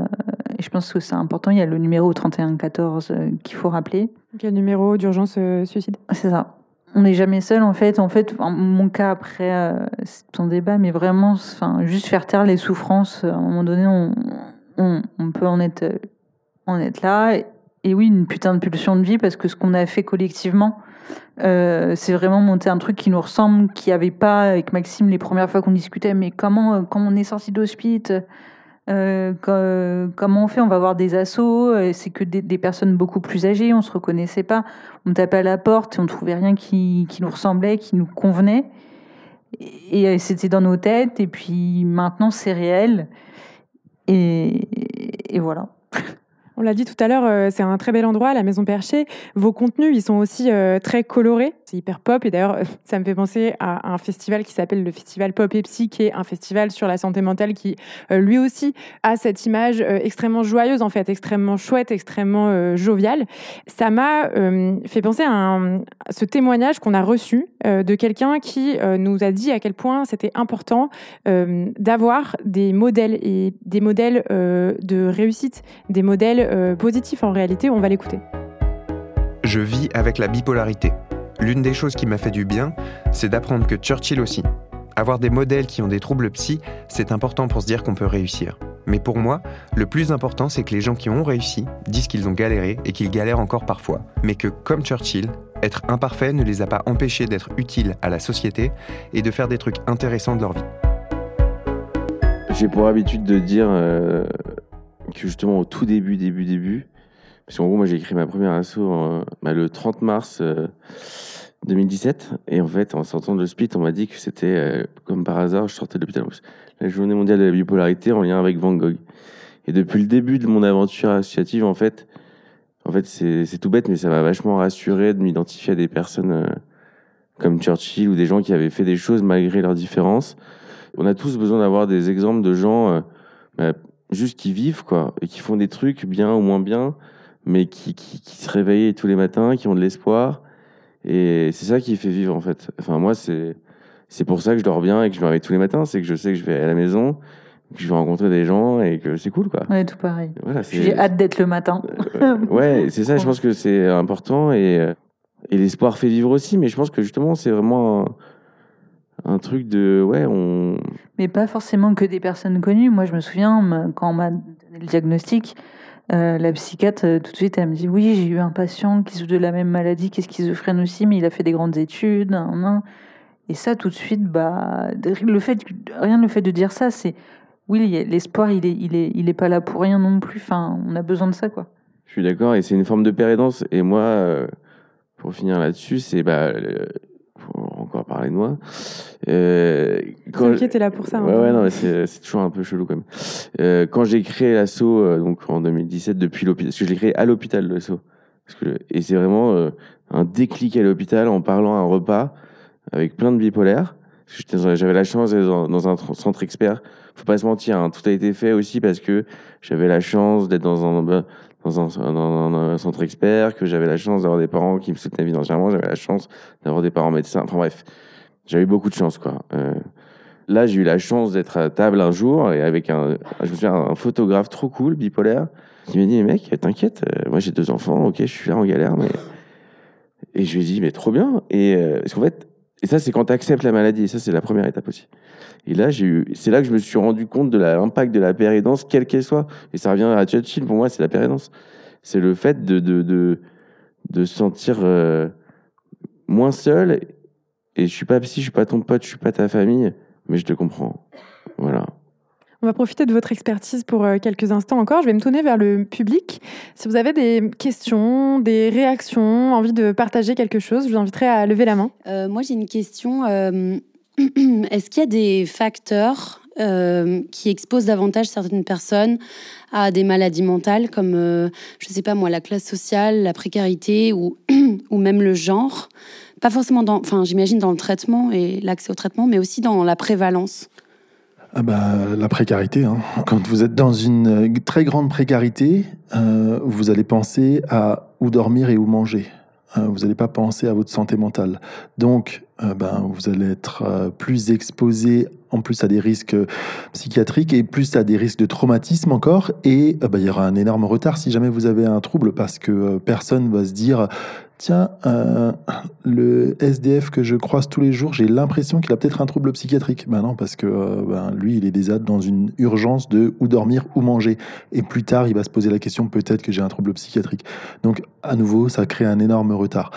C: et je pense que c'est important. Il y a le numéro 3114 euh, qu'il faut rappeler.
A: Quel numéro d'urgence euh, suicide
C: C'est ça on n'est jamais seul en fait. En fait, mon cas après, euh, ton débat, mais vraiment, enfin, juste faire taire les souffrances. À un moment donné, on, peut en être, euh, en être là. Et, oui, une putain de pulsion de vie parce que ce qu'on a fait collectivement, euh, c'est vraiment monter un truc qui nous ressemble, qui avait pas avec Maxime les premières fois qu'on discutait. Mais comment, quand on est sorti d'hospice euh, comment on fait? On va voir des assos, euh, c'est que des, personnes beaucoup plus âgées, on se reconnaissait pas. On tapait à la porte et on trouvait rien qui, qui nous ressemblait, qui nous convenait. Et, c'était dans nos têtes, et puis maintenant c'est réel. Et voilà.
A: On l'a dit tout à l'heure, euh, c'est un très bel endroit, la Maison Perchée. Vos contenus, ils sont aussi euh, très colorés. C'est hyper pop. Et d'ailleurs, ça me fait penser à un festival qui s'appelle le Festival Pop et Psy, qui est un festival sur la santé mentale qui, euh, lui aussi, a cette image extrêmement joyeuse, en fait, extrêmement chouette, extrêmement joviale. Ça m'a fait penser à, ce témoignage qu'on a reçu de quelqu'un qui nous a dit à quel point c'était important d'avoir des modèles et des modèles de réussite, des modèles euh, positif en réalité, on va l'écouter.
F: Je vis avec la bipolarité. L'une des choses qui m'a fait du bien, c'est d'apprendre que Churchill aussi. Avoir des modèles qui ont des troubles psy, c'est important pour se dire qu'on peut réussir. Mais pour moi, le plus important, c'est que les gens qui ont réussi disent qu'ils ont galéré et qu'ils galèrent encore parfois. Mais que, comme Churchill, être imparfait ne les a pas empêchés d'être utiles à la société et de faire des trucs intéressants de leur vie.
B: J'ai pour habitude de dire euh, que justement au tout début, début, début, parce qu'en gros, moi j'ai écrit ma première asso bah, le 30 mars 2017, euh, et en fait, en sortant de l'hospital, on m'a dit que c'était, euh, comme par hasard, je sortais de l'hôpital, la journée mondiale de la bipolarité en lien avec Van Gogh. Et depuis le début de mon aventure associative, en fait, en fait c'est tout bête, mais ça m'a vachement rassuré de m'identifier à des personnes euh, comme Churchill ou des gens qui avaient fait des choses malgré leurs différences. On a tous besoin d'avoir des exemples de gens bah, juste qui vivent, quoi, et qui font des trucs bien ou moins bien, mais qui, qui, qui se réveillent tous les matins, qui ont de l'espoir. Et c'est ça qui fait vivre, en fait. Enfin, moi, c'est, c'est pour ça que je dors bien et que je me réveille tous les matins. C'est que je sais que je vais à la maison, que je vais rencontrer des gens et que c'est cool, quoi.
C: Ouais, tout pareil.
B: Voilà,
C: J'ai hâte d'être le matin.
B: euh, ouais, c'est ça, je pense que c'est important et, euh, et l'espoir fait vivre aussi, mais je pense que justement, c'est vraiment un, un truc de. Ouais, on.
C: Mais pas forcément que des personnes connues. Moi, je me souviens, quand on m'a donné le diagnostic, euh, la psychiatre, euh, tout de suite, elle me dit Oui, j'ai eu un patient qui souffre de la même maladie, qui est schizophrène aussi, mais il a fait des grandes études. Et ça, tout de suite, bah, le fait, rien le fait de dire ça, c'est oui, l'espoir, il est, il, est, il est pas là pour rien non plus. Enfin, on a besoin de ça, quoi.
B: Je suis d'accord, et c'est une forme de pérédance. Et moi, euh, pour finir là-dessus, c'est. Bah, parler de moi. Euh, quand-
A: t'es là pour ça. hein.
B: Ouais, ouais, non, mais c'est c'est toujours un peu chelou quand même. Euh, quand j'ai créé l'assaut, euh, donc en 2017, depuis l'hôpital, parce que je l'ai créé à l'hôpital, l'assaut. Parce que, et c'est vraiment euh, un déclic à l'hôpital en parlant à un repas avec plein de bipolaires. Parce que j'étais dans- J'avais la chance d'être dans, dans un tr- centre expert. Faut pas se mentir, hein, tout a été fait aussi parce que j'avais la chance d'être dans un, bah, dans un, dans un- un centre expert, que j'avais la chance d'avoir des parents qui me soutenaient financièrement, j'avais la chance d'avoir des parents médecins. Enfin bref, j'ai eu beaucoup de chance, quoi. Euh, là, j'ai eu la chance d'être à table un jour et avec un, je me souviens, un photographe trop cool, bipolaire, qui m'a dit, mec, t'inquiète, euh, moi j'ai deux enfants, ok, je suis là en galère, mais. Et je lui ai dit, mais trop bien. Et euh, fait, et ça, c'est quand tu acceptes la maladie, et ça, c'est la première étape aussi. Et là, j'ai eu, c'est là que je me suis rendu compte de l'impact de la pérédance, quelle qu'elle soit. Et ça revient à Churchill, pour moi, c'est la pérédance. C'est le fait de, de, de, de se sentir euh, moins seul. Et je suis pas psy, je suis pas ton pote, je suis pas ta famille, mais je te comprends. Voilà.
A: On va profiter de votre expertise pour euh, quelques instants encore. Je vais me tourner vers le public. Si vous avez des questions, des réactions, envie de partager quelque chose, je vous inviterai à lever la main.
G: Euh, moi, j'ai une question. euh, Est-ce qu'il y a des facteurs euh, qui exposent davantage certaines personnes à des maladies mentales, comme, euh, je ne sais pas moi, la classe sociale, la précarité ou, ou même le genre? Pas forcément dans, enfin, j'imagine dans le traitement et l'accès au traitement, mais aussi dans la prévalence.
D: Ah bah, la précarité. hein. Quand vous êtes dans une euh, très grande précarité, euh, vous allez penser à où dormir et où manger. Euh, vous n'allez pas penser à votre santé mentale. Donc, ben, vous allez être plus exposé plus à des risques euh, psychiatriques et plus à des risques de traumatisme encore. Et euh, ben, il y aura un énorme retard si jamais vous avez un trouble parce que euh, personne va se dire Tiens, le SDF que je croise tous les jours, j'ai l'impression qu'il a peut-être un trouble psychiatrique. Ben non, parce que ben, lui, il est déjà dans une urgence de où dormir, où manger. Et plus tard, il va se poser la question peut-être que j'ai un trouble psychiatrique. Donc, à nouveau, ça crée un énorme retard.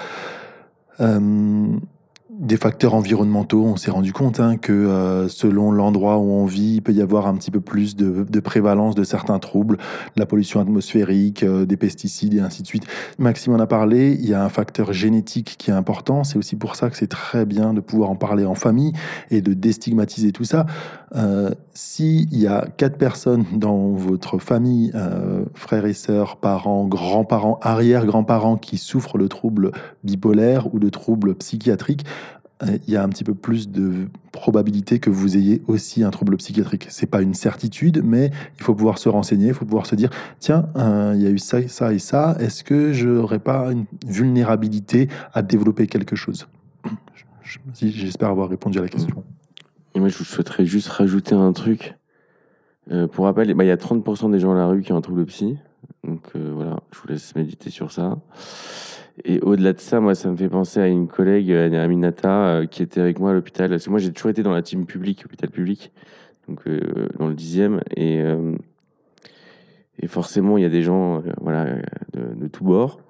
D: Des facteurs environnementaux, on s'est rendu compte hein, que euh, selon l'endroit où on vit, il peut y avoir un petit peu plus de, prévalence de certains troubles, la pollution atmosphérique, euh, des pesticides et ainsi de suite. Maxime en a parlé, il y a un facteur génétique qui est important, c'est aussi pour ça que c'est très bien de pouvoir en parler en famille et de déstigmatiser tout ça. Euh, S'il y a quatre personnes dans votre famille, frères et sœurs, parents, grands-parents, arrière-grands-parents qui souffrent de troubles bipolaires ou de troubles psychiatriques, il y a un petit peu plus de probabilité que vous ayez aussi un trouble psychiatrique. C'est pas une certitude, mais il faut pouvoir se renseigner, il faut pouvoir se dire tiens, euh, il y a eu ça, ça et ça. Est-ce que je n'aurais pas une vulnérabilité à développer quelque chose? Je- je- J'espère avoir répondu à la question.
B: Moi, je souhaiterais juste rajouter un truc. Euh, pour rappel, bah, il y a 30% des gens à la rue qui ont un trouble psy. Donc euh, voilà, je vous laisse méditer sur ça. Et au-delà de ça, moi, ça me fait penser à une collègue, euh, Aminata, euh, qui était avec moi à l'hôpital. Parce que moi, j'ai toujours été dans la team publique, hôpital public, donc euh, dans le dixième. Et, et forcément, il y a des gens voilà, de, de tous bords.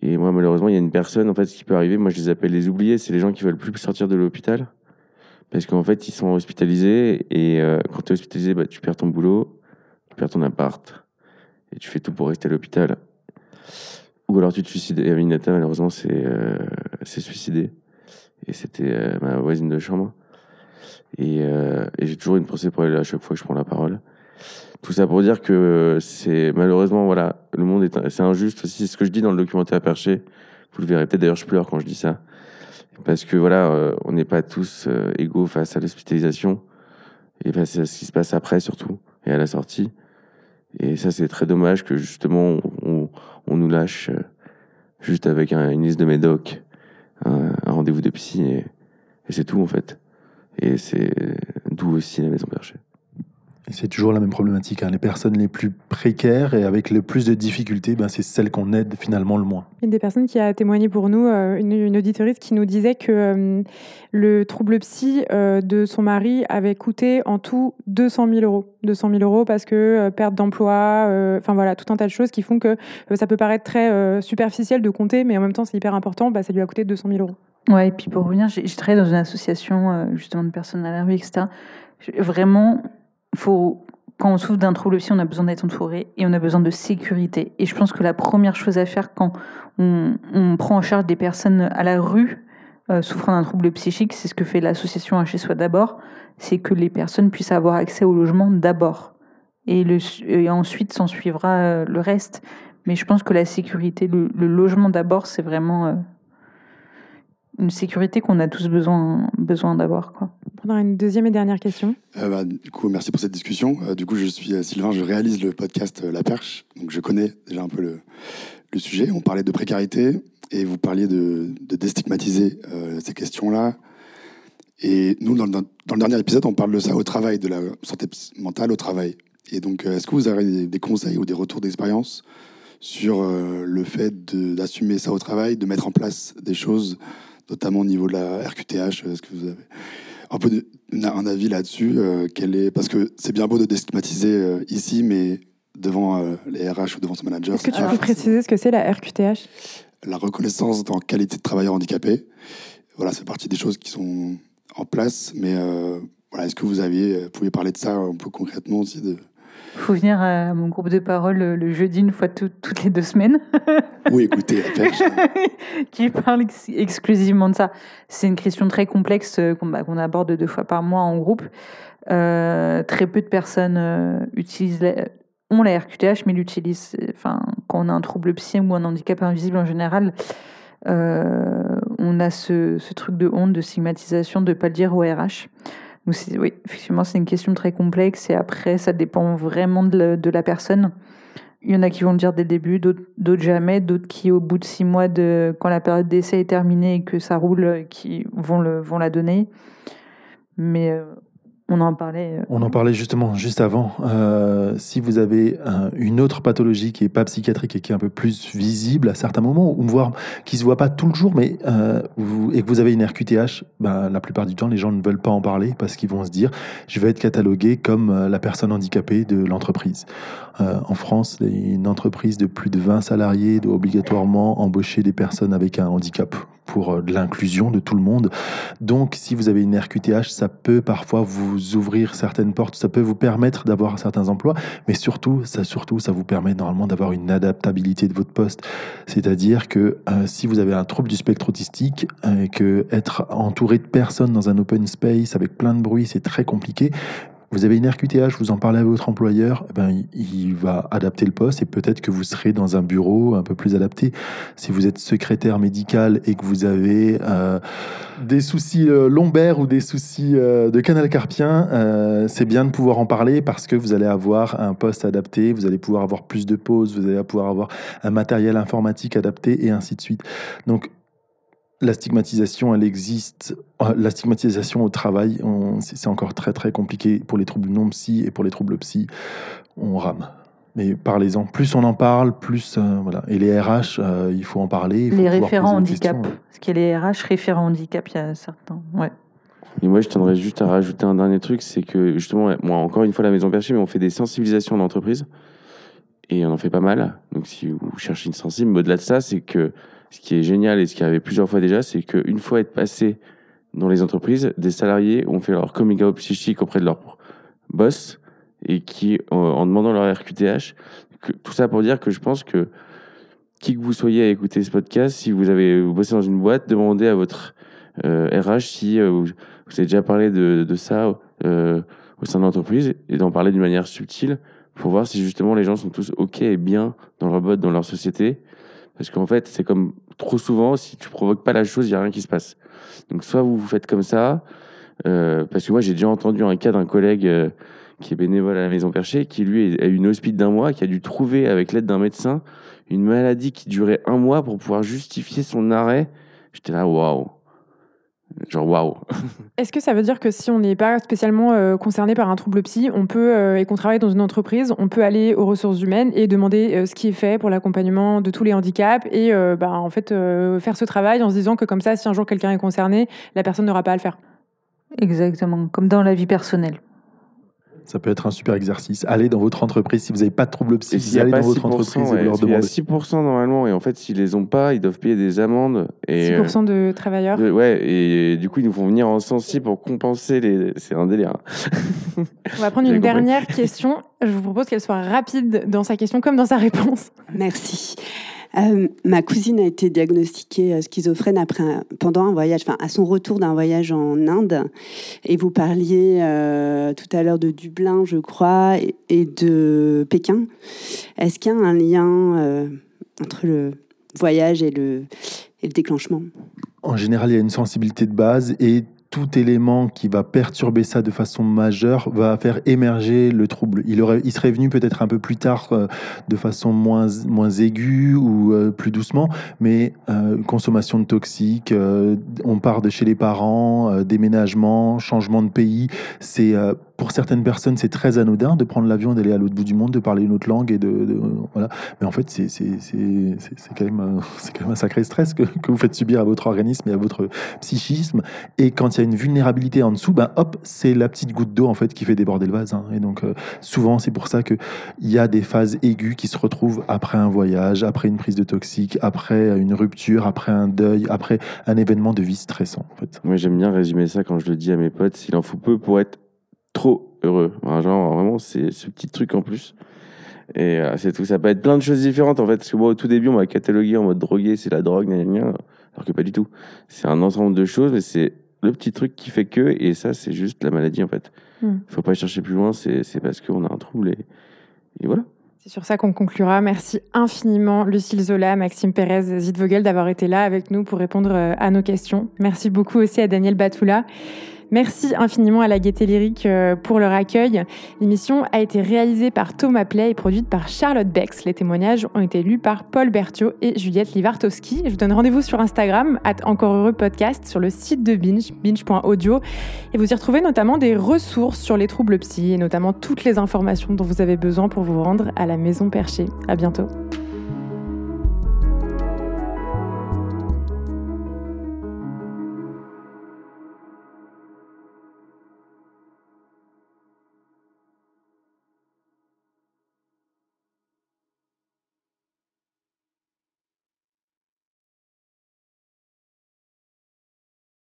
B: Et moi, malheureusement, il y a une personne, en fait, ce qui peut arriver, moi, je les appelle les oubliés, c'est les gens qui veulent plus sortir de l'hôpital. Parce qu'en fait, ils sont hospitalisés et quand tu es hospitalisé, bah, tu perds ton boulot, tu perds ton appart et tu fais tout pour rester à l'hôpital. Ou alors tu te suicides. Et Aminata, malheureusement, c'est euh, s'est suicidée. Et c'était euh, ma voisine de chambre. Et, euh, et j'ai toujours une pensée pour elle à chaque fois que je prends la parole. Tout ça pour dire que c'est malheureusement, voilà, le monde est, c'est injuste aussi. C'est ce que je dis dans le documentaire Perché. Vous le verrez peut-être d'ailleurs, je pleure quand je dis ça. Parce que voilà, euh, on n'est pas tous euh, égaux face à l'hospitalisation. Et ben, c'est ce qui se passe après surtout, et à la sortie. Et ça, c'est très dommage que justement, on, nous lâche euh, juste avec un, une liste de médocs, un, rendez-vous de psy, et, et c'est tout en fait. Et c'est d'où aussi la maison perchée.
D: Et c'est toujours la même problématique. hein. Les personnes les plus précaires et avec le plus de difficultés, ben, c'est celles qu'on aide finalement le moins.
A: Une des personnes qui a témoigné pour nous, euh, une, une auditoriste qui nous disait que euh, le trouble psy euh, de son mari avait coûté en tout 200 000 euros. 200 000 euros parce que euh, perte d'emploi, euh, enfin voilà, tout un tas de choses qui font que euh, ça peut paraître très euh, superficiel de compter, mais en même temps c'est hyper important, bah, ça lui a coûté 200 000 euros.
C: Ouais, et puis pour revenir, j'ai travaillé dans une association euh, justement de personnes à la rue, etc. Vraiment, faut, quand on souffre d'un trouble psy, on a besoin d'être entouré et on a besoin de sécurité. Et je pense que la première chose à faire quand on, prend en charge des personnes à la rue euh, souffrant d'un trouble psychique, c'est ce que fait l'association Un Chez Soi d'abord, c'est que les personnes puissent avoir accès au logement d'abord. Et, ensuite s'en suivra euh, le reste. Mais je pense que la sécurité, le, le logement d'abord, c'est vraiment euh, une sécurité qu'on a tous besoin, besoin d'avoir. Quoi.
A: A une deuxième et dernière question.
H: Euh, bah, du coup, merci pour cette discussion. Euh, du coup, je suis euh, Sylvain, je réalise le podcast La Perche, donc je connais déjà un peu le, sujet. On parlait de précarité et vous parliez de, de déstigmatiser ces questions-là. Et nous, dans, le- dernier épisode, on parle de ça au travail, de la santé mentale au travail. Et donc, est-ce que vous avez des, conseils ou des retours d'expérience sur le fait d'assumer ça au travail, de mettre en place des choses, notamment au niveau de la RQTH Est-ce que vous avez un peu de- un avis là-dessus euh, quel est parce que c'est bien beau de déstigmatiser euh, ici mais devant euh, les RH ou devant son manager
A: Est-ce que tu peux préciser ce que c'est la RQTH
H: la reconnaissance en qualité de travailleur handicapé. Voilà c'est partie des choses qui sont en place mais euh, voilà est-ce que vous aviez vous pouvez parler de ça un peu concrètement aussi de
C: Il faut venir à mon groupe de parole le, jeudi une fois tout- toutes les deux semaines.
H: ou écouter la perche
C: qui parle ex- exclusivement de ça. C'est une question très complexe euh, qu'on bah, qu'on aborde deux fois par mois en groupe. Euh, très peu de personnes euh, utilisent la- ont la RQTH, mais l'utilisent. Enfin, quand on a un trouble psy ou un handicap invisible en général, euh, on a ce, ce truc de honte, de stigmatisation, de pas le dire au RH. Oui, effectivement, c'est une question très complexe et après, ça dépend vraiment de la, de la personne. Il y en a qui vont le dire dès le début, d'autres d'autres jamais, d'autres qui, au bout de six mois, de, quand la période d'essai est terminée et que ça roule, euh, qui vont, le, vont la donner. Mais euh, on en parlait. euh,
D: On en parlait justement juste avant. Euh, si vous avez euh, une autre pathologie qui est pas psychiatrique et qui est un peu plus visible à certains moments, ou qui se voit pas tout le jour, mais et que vous avez une RQTH, ben, la plupart du temps, les gens ne veulent pas en parler parce qu'ils vont se dire, je vais être catalogué comme la personne handicapée de l'entreprise. En France, une entreprise de plus de 20 salariés doit obligatoirement embaucher des personnes avec un handicap pour euh, l'inclusion de tout le monde. Donc, si vous avez une RQTH, ça peut parfois vous ouvrir certaines portes, ça peut vous permettre d'avoir certains emplois, mais surtout, ça, surtout, ça vous permet normalement d'avoir une adaptabilité de votre poste. C'est-à-dire que euh, si vous avez un trouble du spectre autistique, euh, que être entouré de personnes dans un open space avec plein de bruit, c'est très compliqué. Vous avez une RQTH, vous en parlez à votre employeur, eh ben, il- va adapter le poste et peut-être que vous serez dans un bureau un peu plus adapté. Si vous êtes secrétaire médical et que vous avez euh, des soucis euh, lombaires ou des soucis euh, de canal carpien, c'est bien de pouvoir en parler parce que vous allez avoir un poste adapté, vous allez pouvoir avoir plus de pauses, vous allez pouvoir avoir un matériel informatique adapté et ainsi de suite. Donc, la stigmatisation, elle existe. Euh, La stigmatisation au travail, c'est encore très très compliqué pour les troubles non psy et pour les troubles psy, on rame. Mais parlez-en. Plus on en parle, plus euh, voilà. Et les RH, euh, il faut en parler. il faut
C: les référents handicap. Parce qu'il y a les RH référents handicap, il y a certains. Ouais.
B: Et moi, je tiendrais juste à rajouter un dernier truc, c'est que justement, moi, encore une fois, la Maison Perchée, mais on fait des sensibilisations d'entreprise. Et on en fait pas mal. Donc, si vous cherchez une sensible, mais au-delà de ça, c'est que ce qui est génial et ce qui arrive plusieurs fois déjà, c'est qu'une fois être passé dans les entreprises, des salariés ont fait leur coming out psychique auprès de leur boss et qui, en, en demandant leur RQTH, tout ça pour dire que je pense que qui que vous soyez à écouter ce podcast, si vous avez bossez dans une boîte, demandez à votre euh, RH si euh, vous, avez déjà parlé de, ça euh, au sein de l'entreprise et d'en parler d'une manière subtile pour voir si justement les gens sont tous OK et bien dans leur boîte, dans leur société. Parce qu'en fait, c'est comme trop souvent, si tu provoques pas la chose, il n'y a rien qui se passe. Donc soit vous vous faites comme ça, euh, parce que moi j'ai déjà entendu un cas d'un collègue euh, qui est bénévole à la Maison Perchée, qui lui a eu une hospice d'un mois, qui a dû trouver avec l'aide d'un médecin une maladie qui durait un mois pour pouvoir justifier son arrêt. J'étais là, waouh. Genre waouh.
A: Est-ce que ça veut dire que si on n'est pas spécialement euh, concerné par un trouble psy, on peut euh, et qu'on travaille dans une entreprise, on peut aller aux ressources humaines et demander euh, ce qui est fait pour l'accompagnement de tous les handicaps et bah, en fait faire ce travail en se disant que comme ça, si un jour quelqu'un est concerné, la personne n'aura pas à le faire?
C: Exactement, comme dans la vie personnelle.
D: Ça peut être un super exercice. Allez dans votre entreprise si vous n'avez pas de troubles psy, allez dans votre entreprise et
B: ouais,
D: leur
B: Il y a
D: demandez.
B: 6% normalement, et en fait, s'ils les ont pas, ils doivent payer des amendes. Et,
A: 6% de travailleurs.
B: euh, ouais, et du coup, ils nous font venir en sensi pour compenser les. C'est un délire. hein.
A: On va prendre une
B: compris.
A: dernière question. Je vous propose qu'elle soit rapide dans sa question comme dans sa réponse.
I: Merci. Euh, ma cousine a été diagnostiquée euh, schizophrène pendant un voyage, enfin à son retour d'un voyage en Inde. Et vous parliez euh, tout à l'heure de Dublin, je crois, et, de Pékin. Est-ce qu'il y a un lien entre le voyage et le, et le déclenchement?
D: En général, il y a une sensibilité de base et tout élément qui va perturber ça de façon majeure va faire émerger le trouble. Il, aurait, serait venu peut-être un peu plus tard euh, de façon moins, moins aiguë ou euh, plus doucement, mais euh, consommation de toxiques, on part de chez les parents, déménagement, changement de pays, c'est pour certaines personnes c'est très anodin de prendre l'avion, d'aller à l'autre bout du monde, de parler une autre langue et de, de- voilà. Mais en fait c'est quand même un- c'est quand même un sacré stress que, que vous faites subir à votre organisme et à votre psychisme. Et quand il y a une vulnérabilité en dessous, ben hop, c'est la petite goutte d'eau en fait qui fait déborder le vase. hein. Et donc euh, souvent c'est pour ça que il y a des phases aiguës qui se retrouvent après un voyage, après une prise de toxique, après une rupture, après un deuil, après un événement de vie stressant. En fait.
B: Moi, j'aime bien résumer ça quand je le dis à mes potes. S'il en faut peu pour être trop heureux. Genre, vraiment, c'est ce petit truc en plus. Et euh, c'est tout. Ça peut être plein de choses différentes en fait. Parce que moi, au tout début, on m'a catalogué en mode drogué, c'est la drogue, gna, alors que pas du tout. C'est un ensemble de choses, mais c'est le petit truc qui fait que, et ça, c'est juste la maladie en fait.
A: Hmm.
B: Faut pas chercher plus loin, c'est parce qu'on a un trouble et, et voilà.
A: C'est sur ça qu'on conclura. Merci infiniment Lucille Zola, Maxime Pérez, Zitvogel d'avoir été là avec nous pour répondre euh, à nos questions. Merci beaucoup aussi à Daniel Batoula. Merci infiniment à la Gaieté Lyrique euh, pour leur accueil. L'émission a été réalisée par Thomas Play et produite par Charlotte Bex. Les témoignages ont été lus par Paul Berthiaud et Juliette Livartowski. Je vous donne rendez-vous sur Instagram, at encore heureux podcast, sur le site de Binge, binge.audio. Et vous y retrouvez notamment des ressources sur les troubles psy et notamment toutes les informations dont vous avez besoin pour vous rendre à la maison perchée. À bientôt.